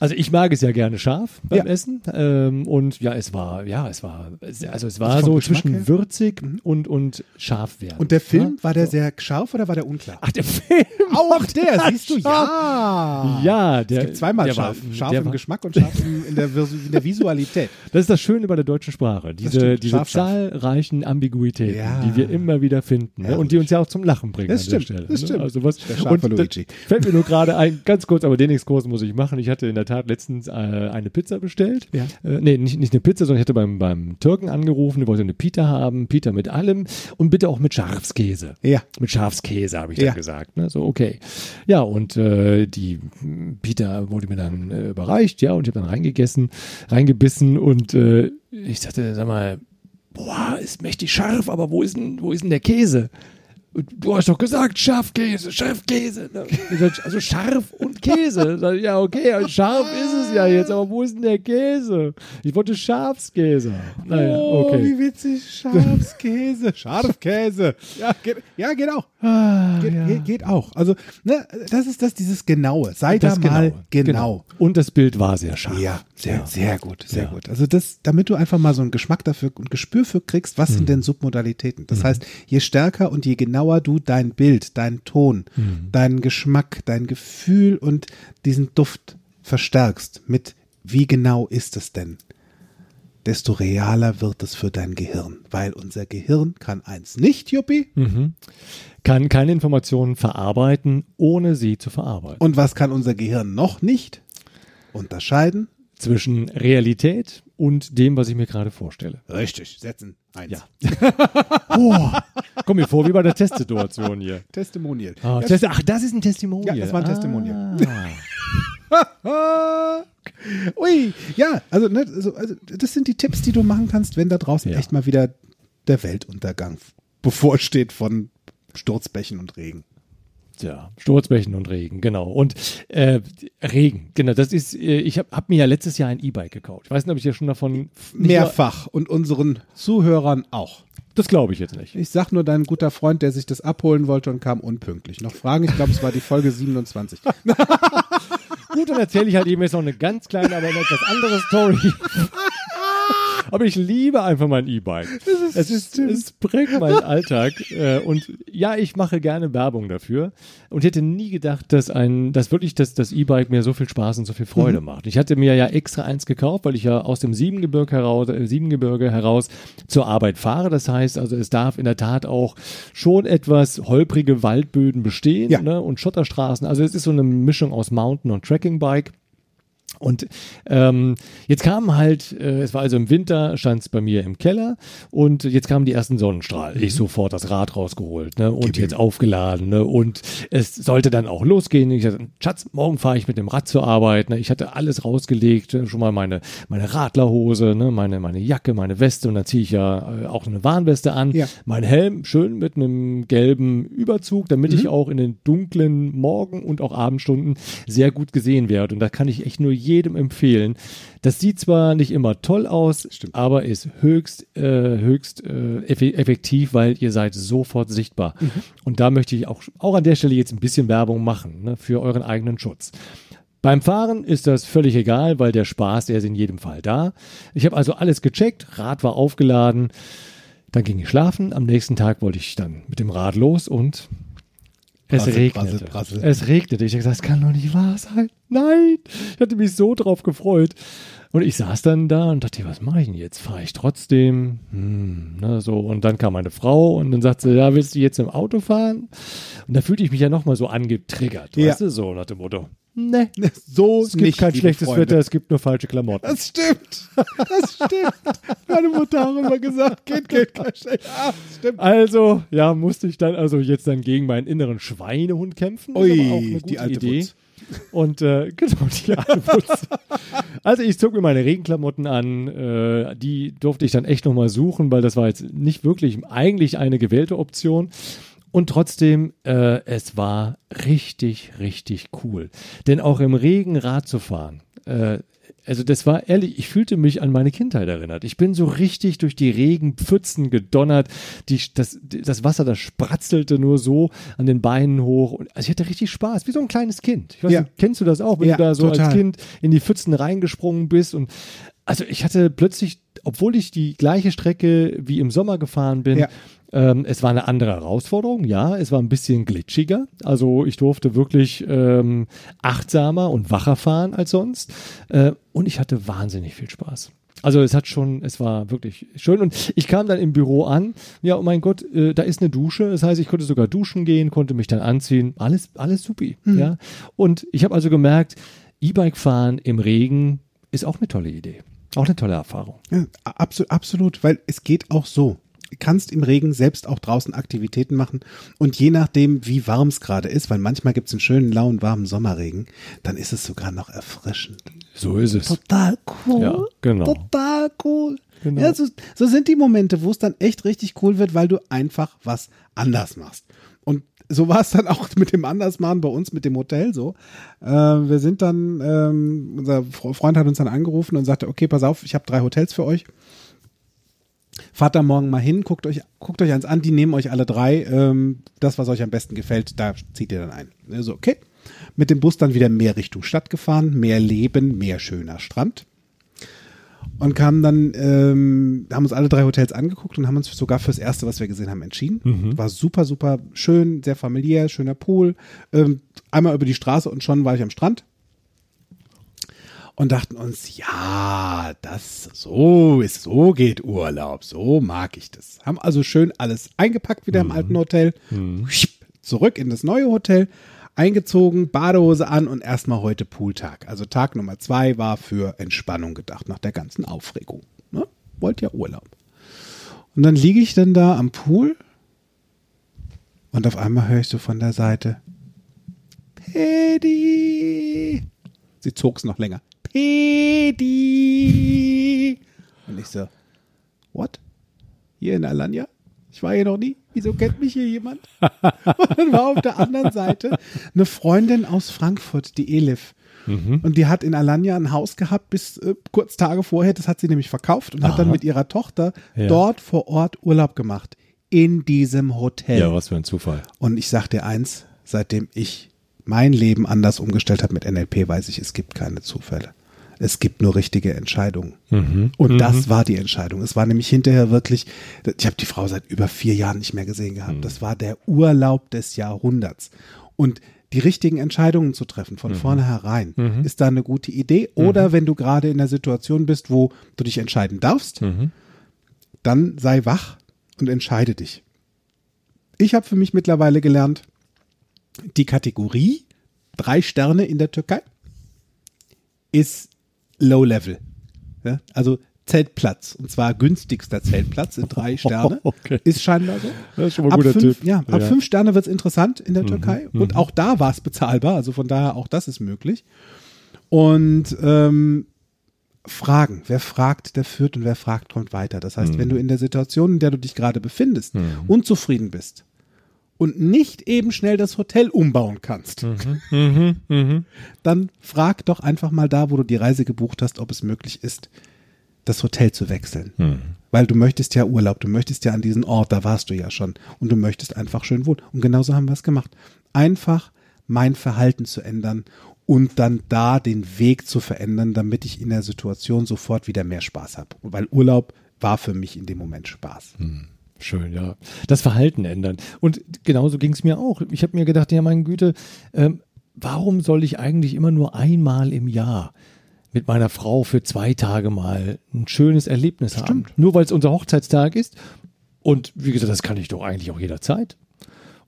Also ich mag es ja gerne scharf beim Ja. Essen ähm, und ja, es war, ja, es war, also es war Also so Geschmack zwischen her? Mhm. würzig und, und scharf werden. Und der Film, war der sehr scharf oder war der unklar? Ach, der Film. Auch der, siehst du, ja. Ja, der, Es gibt zweimal der scharf. War, scharf im war, Geschmack und scharf in, der, in der Visualität. Das ist das Schöne bei der deutschen Sprache. Diese, diese scharf, zahlreichen Ambiguitäten, Ja. die wir immer wieder finden ne? Ja, und die uns ja auch zum Lachen bringen Das an stimmt, der Stelle. das ne? stimmt. Also was, und fällt mir nur gerade ein, ganz kurz, aber den Exkurs muss ich machen. Ich hatte in der Tat letztens äh, eine Pizza bestellt. Ja. Äh, nee, nicht, nicht eine Pizza, sondern ich hatte beim, beim Türken angerufen, der wollte eine Pita haben, Pita mit allem und bitte auch mit Schafskäse. Ja. Mit Schafskäse, habe ich Ja. dann gesagt. Ne? So, okay. Ja, und äh, die Pita wurde mir dann äh, überreicht, ja, und ich habe dann reingegessen, reingebissen und äh, ich sagte, sag mal, boah, ist mächtig scharf, aber wo ist denn, wo ist denn der Käse? Du hast doch gesagt, Schafkäse, Schafkäse. Also scharf und Käse. Ja, okay, scharf ist es ja jetzt, aber wo ist denn der Käse? Ich wollte Schafskäse. Naja, Oh, okay. wie witzig. Schafskäse. Scharfkäse. Ja, geht, ja, geht auch. Ah, Geht, ja. geht, geht auch. Also, ne, das ist das, dieses Genaue. Sei Das da mal Genaue, genau. Und das Bild war sehr scharf. Ja, sehr, Ja. sehr gut, sehr Ja. gut. Also das, damit du einfach mal so einen Geschmack dafür und Gespür für kriegst, was Mhm. sind denn Submodalitäten? Das heißt, je stärker und je genauer du dein Bild, deinen Ton, Mhm. deinen Geschmack, dein Gefühl und diesen Duft verstärkst mit, wie genau ist es denn? Desto realer wird es für dein Gehirn, weil unser Gehirn kann eins nicht, Juppie. Mhm. Kann keine Informationen verarbeiten, ohne sie zu verarbeiten. Und was kann unser Gehirn noch nicht? Unterscheiden? Zwischen Realität und dem, was ich mir gerade vorstelle. Richtig, setzen. Eins. Ja. oh, komm mir vor wie bei der Testsituation hier. Testimonial. Ah, Test Ach, das ist ein Testimonial. Ja, das war ein Testimonial. Ah. Ui, ja, also, ne, also, also das sind die Tipps, die du machen kannst, wenn da draußen Ja. echt mal wieder der Weltuntergang bevorsteht von Sturzbächen und Regen. Ja, Sturzbächen und Regen, genau. Und äh, Regen, genau, das ist, äh, ich habe hab mir ja letztes Jahr ein E-Bike gekauft. Ich weiß nicht, ob ich ja schon davon. Mehrfach und unseren Zuhörern auch. Das glaube ich jetzt nicht. Ich sag nur, dein guter Freund, der sich das abholen wollte und kam unpünktlich. Noch Fragen? Ich glaube, es war die Folge 27. Gut, dann erzähle ich halt eben jetzt noch eine ganz kleine, aber eine etwas andere Story. aber ich liebe einfach mein E-Bike. Es ist, es prägt meinen Alltag. Äh, und ja, ich mache gerne Werbung dafür. Und hätte nie gedacht, dass ein, dass wirklich das, das E-Bike mir so viel Spaß und so viel Freude macht. Ich hatte mir ja extra eins gekauft, weil ich ja aus dem Siebengebirge heraus, äh, Siebengebirge heraus zur Arbeit fahre. Das heißt also, es darf in der Tat auch schon etwas holprige Waldböden bestehen Ja. ne, und Schotterstraßen. Also es ist so eine Mischung aus Mountain- und Trekkingbike. Und ähm, jetzt kam halt, äh, es war also im Winter, stand es bei mir im Keller und jetzt kamen die ersten Sonnenstrahlen. Ich sofort das Rad rausgeholt ne, und jetzt aufgeladen ne, und es sollte dann auch losgehen. Ich sagte, Schatz, morgen fahre ich mit dem Rad zur Arbeit. Ne. Ich hatte alles rausgelegt, äh, schon mal meine, meine Radlerhose, ne, meine, meine Jacke, meine Weste und dann ziehe ich ja äh, auch eine Warnweste an. Ja. Mein Helm schön mit einem gelben Überzug, damit ich auch in den dunklen Morgen- und auch Abendstunden sehr gut gesehen werde. Und da kann ich echt nur jedem empfehlen. Das sieht zwar nicht immer toll aus, aber ist höchst, äh, höchst äh, effe- effektiv, weil ihr seid sofort sichtbar. Und da möchte ich auch, auch an der Stelle jetzt ein bisschen Werbung machen ne, für euren eigenen Schutz. Beim Fahren ist das völlig egal, weil der Spaß, der ist in jedem Fall da. Ich habe also alles gecheckt, Rad war aufgeladen, dann ging ich schlafen. Am nächsten Tag wollte ich dann mit dem Rad los und Es Brassel, regnete. Brassel, Brassel. Es regnete. Ich dachte, das kann doch nicht wahr sein. Nein. Ich hatte mich so drauf gefreut. Und ich saß dann da und dachte, was mache ich denn jetzt? Fahre ich trotzdem? Hm, ne, so. Und dann kam meine Frau und dann sagte sie, ja, willst du jetzt im Auto fahren? Und da fühlte ich mich ja nochmal so angetriggert. Ja. Weißt du, so nach dem Motto. Nee, So es gibt nicht, kein schlechtes Freunde. Wetter, es gibt nur falsche Klamotten. Das stimmt. Das stimmt. Meine Mutter hat auch immer gesagt, geht, geht, kein schlecht. Ah, stimmt. Also, ja, musste ich dann also jetzt dann gegen meinen inneren Schweinehund kämpfen. Ui, gute die alte Idee. Wutz. Und äh, genau, die alte Wutz. Also ich zog mir meine Regenklamotten an. Äh, die durfte ich dann echt nochmal suchen, weil das war jetzt nicht wirklich eigentlich eine gewählte Option. Und trotzdem, äh, es war richtig, richtig cool. Denn auch im Regen Rad zu fahren, äh, also das war ehrlich, ich fühlte mich an meine Kindheit erinnert. Ich bin so richtig durch die Regenpfützen gedonnert. Die, das, das Wasser, das spratzelte nur so an den Beinen hoch. Und, also ich hatte richtig Spaß, wie so ein kleines Kind. Ich weiß Ja. nicht, kennst du das auch, wenn Ja, du da so total. als Kind in die Pfützen reingesprungen bist? Und also ich hatte plötzlich, obwohl ich die gleiche Strecke wie im Sommer gefahren bin, Ja. ähm, es war eine andere Herausforderung, ja, es war ein bisschen glitschiger. Also ich durfte wirklich ähm, achtsamer und wacher fahren als sonst. Äh, und ich hatte wahnsinnig viel Spaß. Also es hat schon, es war wirklich schön. Und ich kam dann im Büro an. Ja, oh mein Gott, äh, da ist eine Dusche. Das heißt, ich konnte sogar duschen gehen, konnte mich dann anziehen. Alles, alles supi. Ja. Und ich habe also gemerkt, E-Bike fahren im Regen ist auch eine tolle Idee. Auch eine tolle Erfahrung. Ja, absolut, absolut, weil es geht auch so. Du kannst im Regen selbst auch draußen Aktivitäten machen und je nachdem, wie warm es gerade ist, weil manchmal gibt es einen schönen, lauen, warmen Sommerregen, dann ist es sogar noch erfrischend. So ist es. Total cool. Ja, genau. Total cool. Genau. Ja, so, so sind die Momente, wo es dann echt richtig cool wird, weil du einfach was anders machst. Und so war es dann auch mit dem Andersmachen bei uns mit dem Hotel so. Äh, wir sind dann, ähm, unser Fre- Freund hat uns dann angerufen und sagte, okay, pass auf, ich habe drei Hotels für euch. Fahrt da morgen mal hin, guckt euch, guckt euch eins an, die nehmen euch alle drei. Ähm, das, was euch am besten gefällt, da zieht ihr dann ein. Also, okay. Mit dem Bus dann wieder mehr Richtung Stadt gefahren, mehr Leben, mehr schöner Strand. Und kamen dann, ähm, haben uns alle drei Hotels angeguckt und haben uns sogar fürs erste, was wir gesehen haben, entschieden. War super, super schön, sehr familiär, schöner Pool. Ähm, einmal über die Straße und schon war ich am Strand und dachten uns, ja, das so ist, so geht Urlaub, so mag ich das. Haben also schön alles eingepackt wieder im alten Hotel, Schipp, zurück in das neue Hotel, eingezogen, Badehose an und erstmal heute Pooltag. Also Tag Nummer zwei war für Entspannung gedacht, nach der ganzen Aufregung. Ne? Wollt ja Urlaub. Und dann liege ich dann da am Pool und auf einmal höre ich so von der Seite, Pedi. Sie zog es noch länger. Pedi. Und ich so, what? Hier in Alanya? Ich war hier noch nie. Wieso kennt mich hier jemand? Und dann war auf der anderen Seite eine Freundin aus Frankfurt, die Elif. Und die hat in Alanya ein Haus gehabt bis äh, kurz Tage vorher. Das hat sie nämlich verkauft und hat dann Aha. mit ihrer Tochter Ja. dort vor Ort Urlaub gemacht. In diesem Hotel. Ja, was für ein Zufall. Und ich sag dir eins, seitdem ich mein Leben anders umgestellt habe mit NLP, weiß ich, es gibt keine Zufälle. Es gibt nur richtige Entscheidungen. Und das war die Entscheidung. Es war nämlich hinterher wirklich, ich habe die Frau seit über vier Jahren nicht mehr gesehen gehabt. Das war der Urlaub des Jahrhunderts. Und die richtigen Entscheidungen zu treffen von vornherein, ist da eine gute Idee. Oder wenn du gerade in der Situation bist, wo du dich entscheiden darfst, dann sei wach und entscheide dich. Ich habe für mich mittlerweile gelernt, die Kategorie drei Sterne in der Türkei ist Low Level. Ja, also Zeltplatz und zwar günstigster Zeltplatz sind drei Sterne. Okay. Ist scheinbar so. Das ist schon mal ein ab guter fünf, Tipp. Ja, ab Ja. Mhm, fünf Sterne wird es interessant in der Türkei und auch da war es bezahlbar. Also von daher auch das ist möglich. Und ähm, Fragen. Wer fragt, der führt und wer fragt, kommt weiter. Das Mhm. heißt, wenn du in der Situation, in der du dich gerade befindest, unzufrieden bist und nicht eben schnell das Hotel umbauen kannst, Mhm, dann frag doch einfach mal da, wo du die Reise gebucht hast, ob es möglich ist, das Hotel zu wechseln. Weil du möchtest ja Urlaub, du möchtest ja an diesen Ort, da warst du ja schon und du möchtest einfach schön wohnen. Und genauso haben wir es gemacht. Einfach mein Verhalten zu ändern und dann da den Weg zu verändern, damit ich in der Situation sofort wieder mehr Spaß habe. Weil Urlaub war für mich in dem Moment Spaß. Schön, ja. Das Verhalten ändern. Und genauso ging es mir auch. Ich habe mir gedacht, ja, meine Güte, ähm, warum soll ich eigentlich immer nur einmal im Jahr mit meiner Frau für zwei Tage mal ein schönes Erlebnis Stimmt. haben? Nur weil es unser Hochzeitstag ist. Und wie gesagt, das kann ich doch eigentlich auch jederzeit.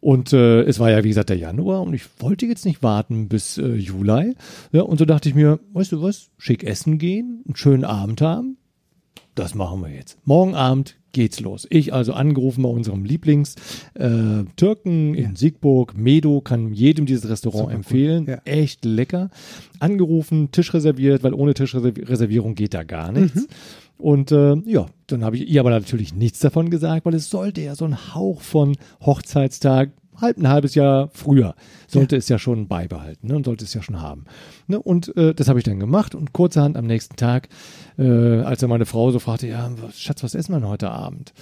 Und äh, es war ja, wie gesagt, der Januar und ich wollte jetzt nicht warten bis äh, Juli. Ja, und so dachte ich mir, weißt du was, schick essen gehen, einen schönen Abend haben. Das machen wir jetzt. Morgen Abend geht's los. Ich also angerufen bei unserem Lieblings-Türken äh, in Siegburg. Medo kann jedem dieses Restaurant Super empfehlen. Cool. Ja. Echt lecker. Angerufen, Tisch reserviert, weil ohne Tischreservierung geht da gar nichts. Mhm. Und äh, ja, dann habe ich ihr aber natürlich nichts davon gesagt, weil es sollte ja so ein Hauch von Hochzeitstag, halb ein halbes Jahr früher, sollte ja. es ja schon beibehalten ne, und sollte es ja schon haben. Ne, und äh, das habe ich dann gemacht und kurzerhand am nächsten Tag, äh, als dann meine Frau so fragte, ja, Schatz, was essen wir denn heute Abend?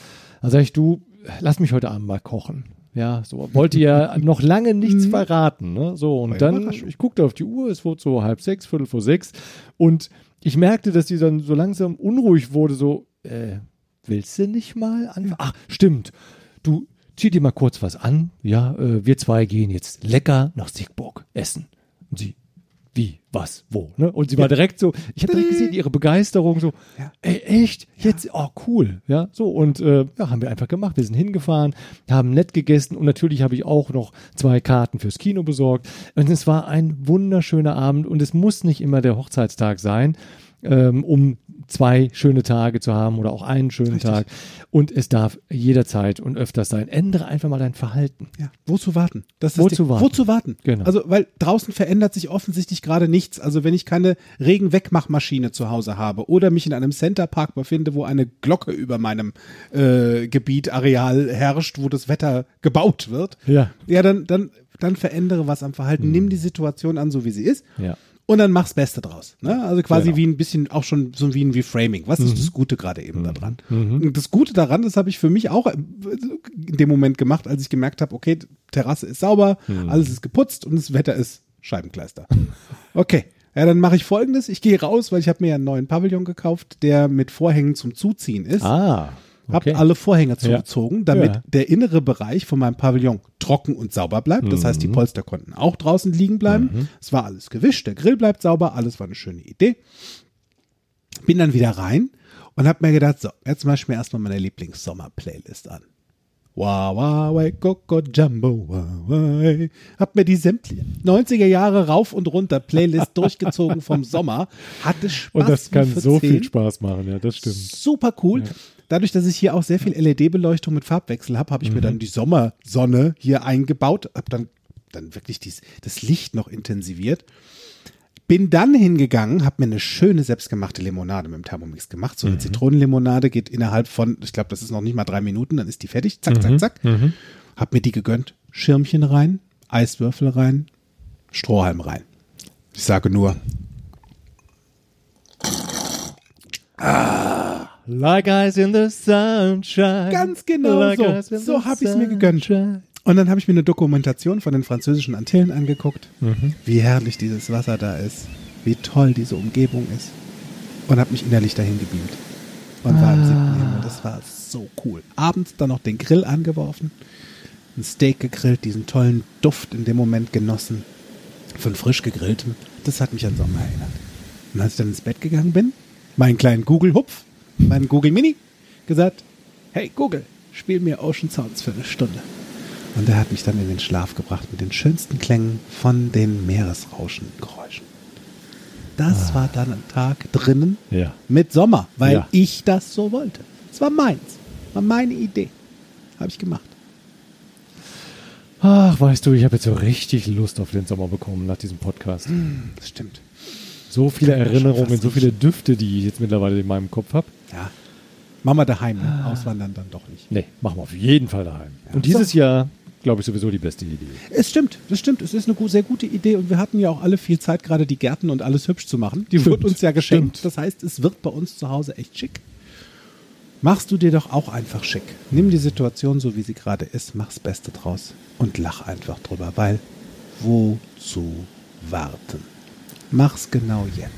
Dann sage ich, du, lass mich heute Abend mal kochen. Ja, so wollte ja noch lange nichts mhm. verraten. Ne? So, und dann, ich guckte auf die Uhr, es wurde so halb sechs, viertel vor sechs und ich merkte, dass die dann so langsam unruhig wurde, so, äh, willst du nicht mal anfangen? Ach, stimmt. Du zieh dir mal kurz was an. Ja, äh, wir zwei gehen jetzt lecker nach Siegburg essen. Und sie, wie, was, wo, ne? Und sie war direkt so, ich habe direkt gesehen, ihre Begeisterung so, ja. ey, echt, jetzt, ja. oh, cool, ja, so, und äh, ja, haben wir einfach gemacht, wir sind hingefahren, haben nett gegessen und natürlich habe ich auch noch zwei Karten fürs Kino besorgt und es war ein wunderschöner Abend und es muss nicht immer der Hochzeitstag sein, ähm, um zwei schöne Tage zu haben oder auch einen schönen Richtig. Tag. Und es darf jederzeit und öfters sein. Ändere einfach mal dein Verhalten. Ja, wozu warten? Wozu warten? Wozu warten? Genau. Also, weil draußen verändert sich offensichtlich gerade nichts. Also, wenn ich keine Regenwegmachmaschine zu Hause habe oder mich in einem Centerpark befinde, wo eine Glocke über meinem äh, Gebiet, Areal herrscht, wo das Wetter gebaut wird, ja, ja dann, dann, dann verändere was am Verhalten. Hm. Nimm die Situation an, so wie sie ist. Ja und dann mach's Beste draus. Ne? Also quasi genau. wie ein bisschen auch schon so wie ein Reframing. Was ist mhm. das Gute gerade eben mhm. daran? Mhm. Das Gute daran, das habe ich für mich auch in dem Moment gemacht, als ich gemerkt habe, okay, Terrasse ist sauber, mhm. alles ist geputzt und das Wetter ist Scheibenkleister. Okay. Ja, dann mache ich folgendes. Ich gehe raus, weil ich habe mir einen neuen Pavillon gekauft, der mit Vorhängen zum Zuziehen ist. Ah. Okay. Habe alle Vorhänge zugezogen, ja. damit ja. der innere Bereich von meinem Pavillon trocken und sauber bleibt. Das mhm. heißt, die mhm. Polster konnten auch draußen liegen bleiben. Mhm. Es war alles gewischt, der Grill bleibt sauber, alles war eine schöne Idee. Bin dann wieder rein und habe mir gedacht, so, jetzt mache ich mir erstmal meine Lieblings-Sommer-Playlist an. Wow, wow, wow, Coco Jumbo, wow, wow. Hab mir die sämtliche 90er Jahre rauf und runter Playlist durchgezogen vom Sommer. Hatte Spaß. Und das kann so viel Spaß machen, ja, das stimmt. Super cool. Ja. Dadurch, dass ich hier auch sehr viel LED-Beleuchtung mit Farbwechsel habe, habe ich mhm. mir dann die Sommersonne hier eingebaut, habe dann, dann wirklich dies, das Licht noch intensiviert. Bin dann hingegangen, habe mir eine schöne selbstgemachte Limonade mit dem Thermomix gemacht. So eine mhm. Zitronenlimonade geht innerhalb von, ich glaube, das ist noch nicht mal drei Minuten, dann ist die fertig. Zack, zack, mhm. zack. Mhm. Hab mir die gegönnt. Schirmchen rein, Eiswürfel rein, Strohhalm rein. Ich sage nur. Ah. Like eyes in the sunshine. Ganz genau like so. So habe ich es mir gegönnt. Und dann habe ich mir eine Dokumentation von den französischen Antillen angeguckt, mhm. wie herrlich dieses Wasser da ist, wie toll diese Umgebung ist. Und habe mich innerlich dahin gebeamt. Und ah. war im siebten Himmel. Das war so cool. Abends dann noch den Grill angeworfen, ein Steak gegrillt, diesen tollen Duft in dem Moment genossen von frisch gegrilltem. Das hat mich an Sommer erinnert. Und als ich dann ins Bett gegangen bin, meinen kleinen Google-Hupf, meinem Google Mini, gesagt, hey Google, spiel mir Ocean Sounds für eine Stunde. Und er hat mich dann in den Schlaf gebracht mit den schönsten Klängen von den Meeresrauschengeräuschen. Das ah. war dann ein Tag drinnen ja. mit Sommer, weil ja. ich das so wollte. Es war meins, war meine Idee. Habe ich gemacht. Ach, weißt du, ich habe jetzt so richtig Lust auf den Sommer bekommen nach diesem Podcast. Hm, das stimmt. So viele Erinnerungen, so viele Düfte, die ich jetzt mittlerweile in meinem Kopf habe. Ja. Machen wir daheim, ne? Ah. auswandern dann doch nicht. Nee, machen wir auf jeden Fall daheim. Ja. Und dieses so. Jahr, glaube ich, sowieso die beste Idee. Es stimmt, das stimmt. Es ist eine sehr gute Idee und wir hatten ja auch alle viel Zeit, gerade die Gärten und alles hübsch zu machen. Die stimmt, wird uns ja geschenkt. Stimmt. Das heißt, es wird bei uns zu Hause echt schick. Machst du dir doch auch einfach schick. Nimm die Situation so, wie sie gerade ist, mach's Beste draus und lach einfach drüber, weil wozu warten? Mach's genau jetzt.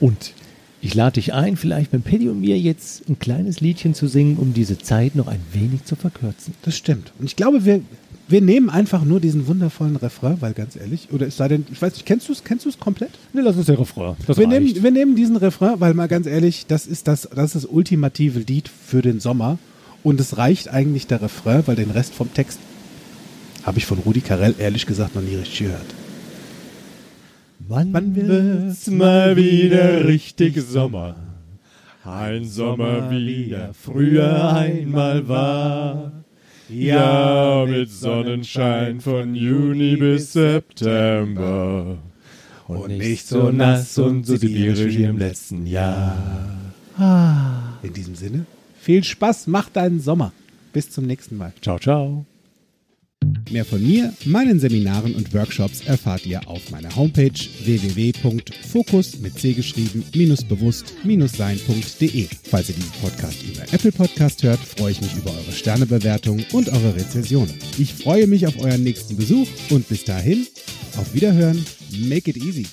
Und Ich lade dich ein, vielleicht mit Paddy und mir jetzt ein kleines Liedchen zu singen, um diese Zeit noch ein wenig zu verkürzen. Das stimmt. Und ich glaube, wir, wir nehmen einfach nur diesen wundervollen Refrain, weil ganz ehrlich, oder es sei denn, ich weiß nicht, kennst du es kennst du's komplett? Ne, lass uns den Refrain. Das Wir reicht. nehmen, wir nehmen diesen Refrain, weil mal ganz ehrlich, das ist das, das ist das ultimative Lied für den Sommer. Und es reicht eigentlich der Refrain, weil den Rest vom Text habe ich von Rudi Carell ehrlich gesagt noch nie richtig gehört. Wann wird's mal wieder richtig Sommer? Ein Sommer wie er früher einmal war. Ja, mit Sonnenschein von Juni bis September. Und nicht so nass und so sibirisch wie im letzten Jahr. In diesem Sinne, viel Spaß, mach deinen Sommer. Bis zum nächsten Mal. Ciao, ciao. Mehr von mir, meinen Seminaren und Workshops erfahrt ihr auf meiner Homepage www.fokus mit c geschrieben bewusst sein.de. Falls ihr diesen Podcast über Apple Podcast hört, freue ich mich über eure Sternebewertung und eure Rezension. Ich freue mich auf euren nächsten Besuch und bis dahin, auf Wiederhören, make it easy.